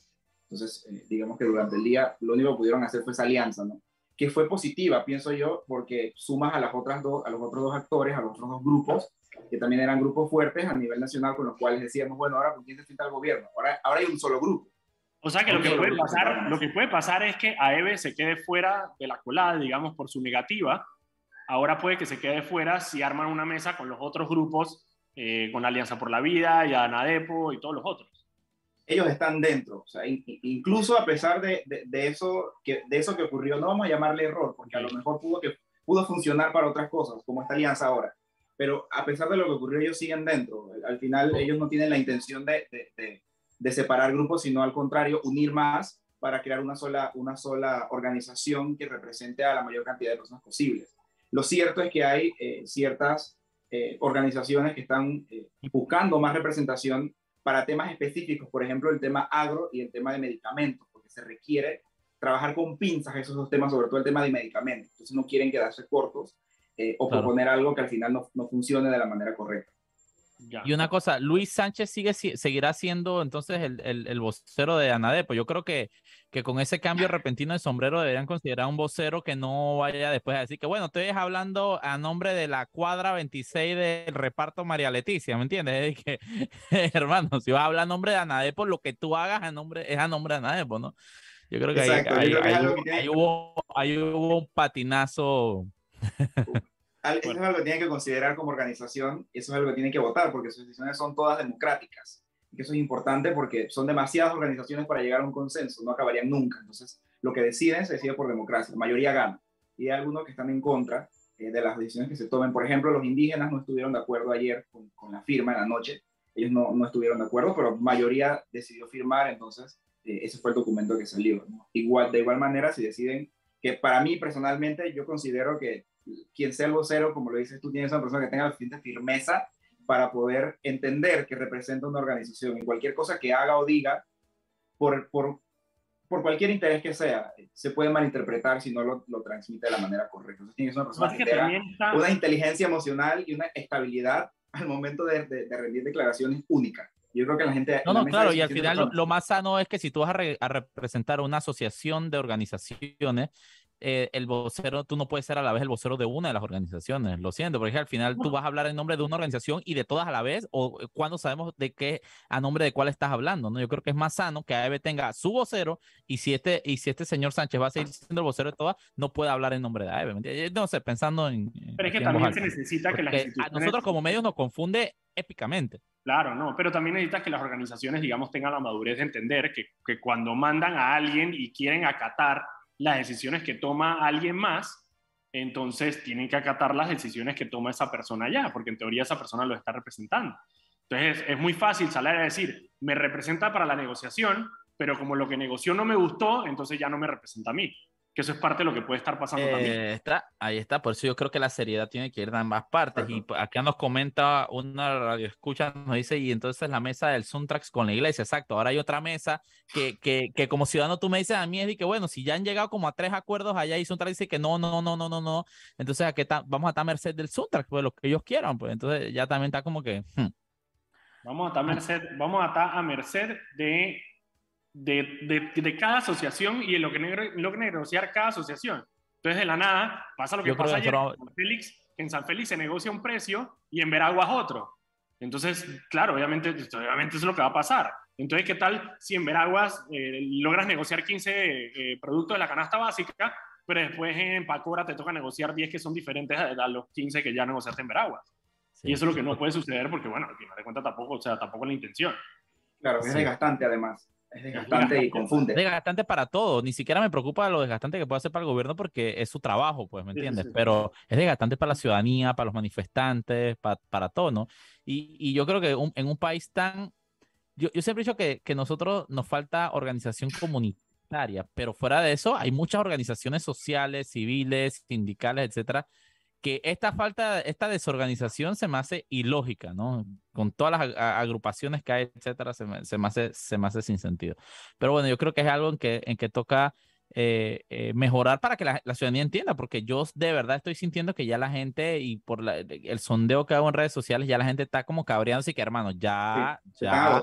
Entonces, eh, digamos que durante el día lo único que pudieron hacer fue esa alianza, ¿no? Que fue positiva, pienso yo, porque sumas a, las otras dos, a los otros dos actores, a los otros dos grupos, que también eran grupos fuertes a nivel nacional con los cuales decíamos, bueno, ahora con quién se sienta el gobierno. Ahora, ahora hay un solo grupo. O sea que lo que, puede pasar, lo que puede pasar es que AEBE se quede fuera de la colada, digamos, por su negativa. Ahora puede que se quede fuera si arman una mesa con los otros grupos, eh, con Alianza por la Vida y ANADEPO y todos los otros. Ellos están dentro, o sea, incluso a pesar de, de, eso que, de eso que ocurrió, no vamos a llamarle error, porque a lo mejor pudo, que, pudo funcionar para otras cosas, como esta alianza ahora pero a pesar de lo que ocurrió, ellos siguen dentro. Al final, ellos no tienen la intención de, de, de, separar grupos, sino al contrario, unir más para crear una sola, una sola organización que represente a la mayor cantidad de personas posibles. Lo cierto es que hay eh, ciertas eh, organizaciones que están eh, buscando más representación para temas específicos, por ejemplo, el tema agro y el tema de medicamentos, porque se requiere trabajar con pinzas esos dos temas, sobre todo el tema de medicamentos. Entonces no quieren quedarse cortos eh, o proponer algo que al final no, no funcione de la manera correcta. Y una cosa, Luis Sánchez sigue, seguirá siendo entonces el, el, el vocero de Anadepo. Yo creo que, que con ese cambio repentino de sombrero deberían considerar un vocero que no vaya después a decir que, bueno, estoy hablando a nombre de la cuadra 26 del reparto María Leticia, ¿me entiendes? Es que, hermano, si vas a hablar a nombre de Anadepo, lo que tú hagas a nombre, es a nombre de Anadepo, ¿no? Yo creo que ahí, hubo, ahí hubo un patinazo. Eso es algo que tienen que considerar como organización y eso es algo que tienen que votar porque sus decisiones son todas democráticas. Y eso es importante porque son demasiadas organizaciones para llegar a un consenso, no acabarían nunca. Entonces, lo que deciden se decide por democracia, la mayoría gana. Y hay algunos que están en contra eh, de las decisiones que se tomen. Por ejemplo, los indígenas no estuvieron de acuerdo ayer con, con la firma en la noche. Ellos no, no, estuvieron de acuerdo, pero mayoría decidió firmar, entonces eh, ese fue el documento que salió. Igual, de igual manera, si deciden que para mí personalmente yo considero que quien sea el vocero, como lo dices tú, tienes una persona que tenga la suficiente firmeza para poder entender que representa una organización y cualquier cosa que haga o diga, por, por, por cualquier interés que sea, se puede malinterpretar si no lo, lo transmite de la manera correcta. Entonces tienes una persona que tenga una inteligencia emocional y una estabilidad al momento de, de, de rendir declaraciones únicas. Yo creo que la gente... No, no, claro, y al final lo, más sano es que si tú vas a, re, a, representar una asociación de organizaciones, eh, el vocero, tú no puedes ser a la vez el vocero de una de las organizaciones, lo siento, porque al final tú vas a hablar en nombre de una organización y de todas a la vez, o eh, cuando sabemos de qué, a nombre de cuál estás hablando, ¿no? Yo creo que es más sano que AEB tenga su vocero y si este, y si este señor Sánchez va a seguir siendo el vocero de todas, no puede hablar en nombre de AEB, No sé, pensando en... Pero es que también se necesita que las instituciones... A nosotros como medios nos confunde épicamente. Claro, no, pero también necesitas que las organizaciones, digamos, tengan la madurez de entender que, que cuando mandan a alguien y quieren acatar las decisiones que toma alguien más, entonces tienen que acatar las decisiones que toma esa persona ya, porque en teoría esa persona lo está representando. Entonces es muy fácil salir a decir, me representa para la negociación, pero como lo que negoció no me gustó, entonces ya no me representa a mí que eso es parte de lo que puede estar pasando eh, también. Está, ahí está, por eso yo creo que la seriedad tiene que ir de ambas partes. Y acá nos comenta una radio escucha, nos dice, y entonces la mesa del Suntrax con la iglesia, exacto. Ahora hay otra mesa que, que, que como ciudadano tú me dices a mí, es de que bueno, si ya han llegado como a tres acuerdos allá y Suntrax dice que no, no, no, no, no, no, entonces ¿a qué vamos a estar a merced del Suntrax, pues lo que ellos quieran, pues entonces ya también está como que... Hmm. Vamos a estar a merced, vamos a estar a merced de de, de, de, cada asociación y en lo que, lo que negociar cada asociación. Entonces, de la nada, pasa lo que Yo pasa ayer en San, Félix, en San Félix se negocia un precio y en Veraguas otro. Entonces, claro, obviamente, obviamente eso es lo que va a pasar. Entonces, ¿qué tal si en Veraguas eh, logras negociar 15 eh, productos de la canasta básica, pero después en Pacora te toca negociar 10 que son diferentes a, a los 15 que ya negociaste en Veraguas? Sí, y eso es lo que no puede suceder porque, bueno, al final de cuentas tampoco, o sea, tampoco es la intención. Claro, es sí. desgastante además. Es desgastante y confunde. Desgastante para todo. Ni siquiera me preocupa lo desgastante que puede hacer para el gobierno porque es su trabajo, pues, ¿me entiendes? Sí, sí, Pero es desgastante para la ciudadanía, para los manifestantes, para, para todo, ¿no? Y, y yo creo que un, en un país tan... Yo, yo siempre he dicho que, que nosotros nos falta organización comunitaria, pero fuera de eso hay muchas organizaciones sociales, civiles, sindicales, etcétera, que esta falta, esta desorganización se me hace ilógica, ¿no? Con todas las agrupaciones que hay, etcétera, se me, se me, hace, se me hace sin sentido. Pero bueno, yo creo que es algo en que, en que toca eh, eh, mejorar para que la, la, ciudadanía entienda, porque yo de verdad estoy sintiendo que ya la gente, y por la, el sondeo que hago en redes sociales, ya la gente está como cabreando, así que hermano, ya, sí, ya,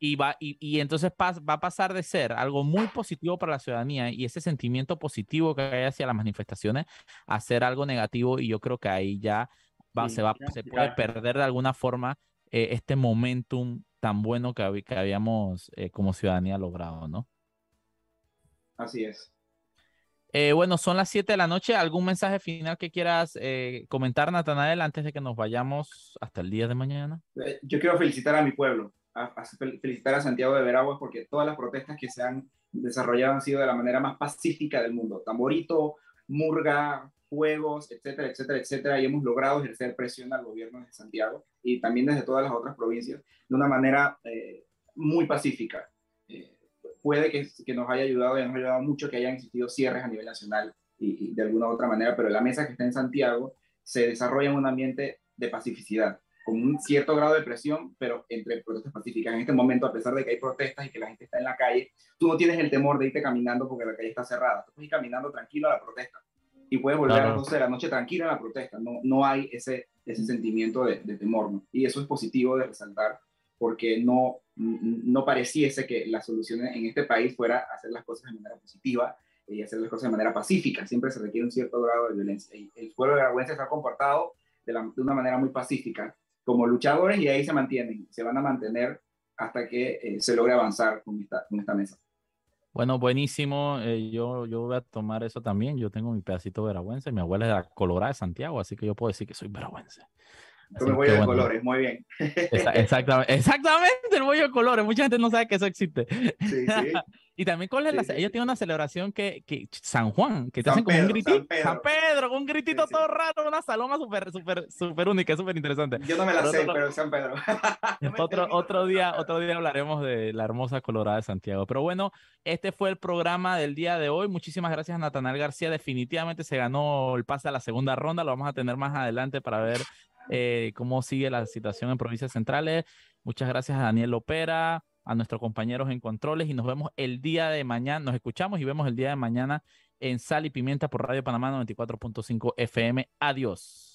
y va y, y entonces va a pasar de ser algo muy positivo para la ciudadanía y ese sentimiento positivo que hay hacia las manifestaciones a ser algo negativo y yo creo que ahí ya va, sí, se va se puede perder de alguna forma eh, este momentum tan bueno que, que habíamos eh, como ciudadanía logrado, ¿no? Así es. Eh, bueno, son las 7 de la noche. ¿Algún mensaje final que quieras eh, comentar, Natanael, antes de que nos vayamos hasta el día de mañana? Yo quiero felicitar a mi pueblo a, a felicitar a Santiago de Veraguas porque todas las protestas que se han desarrollado han sido de la manera más pacífica del mundo. Tamborito, murga, juegos, etcétera, etcétera, etcétera, y hemos logrado ejercer presión al gobierno de Santiago y también desde todas las otras provincias de una manera eh, muy pacífica. Eh, puede que, que, nos haya ayudado y nos haya ayudado mucho que hayan existido cierres a nivel nacional y, de alguna u otra manera, pero la mesa que está en Santiago se desarrolla en un ambiente de pacificidad, con un cierto grado de presión, pero entre protestas pacíficas. En este momento, a pesar de que hay protestas y que la gente está en la calle, tú no tienes el temor de irte caminando porque la calle está cerrada. Tú puedes ir caminando tranquilo a la protesta y puedes volver a las 12 de la noche tranquila a la protesta. No, no hay ese, ese sentimiento de, temor. ¿no? Y eso es positivo de resaltar porque no, no pareciese que la solución en este país fuera hacer las cosas de manera positiva y hacer las cosas de manera pacífica. Siempre se requiere un cierto grado de violencia. Y el pueblo de Vergüenza se ha comportado de, de, una manera muy pacífica como luchadores y ahí se mantienen, se van a mantener hasta que eh, se logre avanzar con esta, con esta mesa. Bueno, buenísimo. Eh, yo, yo voy a tomar eso también. Yo tengo mi pedacito veragüense. Mi abuela es de Colorada de Santiago, así que yo puedo decir que soy veragüense. El bollo de colores, muy bien. exactamente, exactamente, el bollo de colores. Mucha gente no sabe que eso existe. Sí, sí. Y también, ¿cuál es la, ellos tienen una celebración que, que San Juan, que te hacen como un gritito. San Pedro. con un gritito todo raro, una saloma súper, súper, súper única, súper interesante. Yo no me la sé, pero San Pedro. otro, otro, día, otro día hablaremos de la hermosa Colorada de Santiago. Pero bueno, este fue el programa del día de hoy. Muchísimas gracias a Natanael García. Definitivamente se ganó el pase a la segunda ronda. Lo vamos a tener más adelante para ver eh, cómo sigue la situación en provincias centrales. Muchas gracias a Daniel Opera a nuestros compañeros en controles y nos vemos el día de mañana, nos escuchamos y vemos el día de mañana en Sal y Pimienta por Radio Panamá 94.5 FM. Adiós.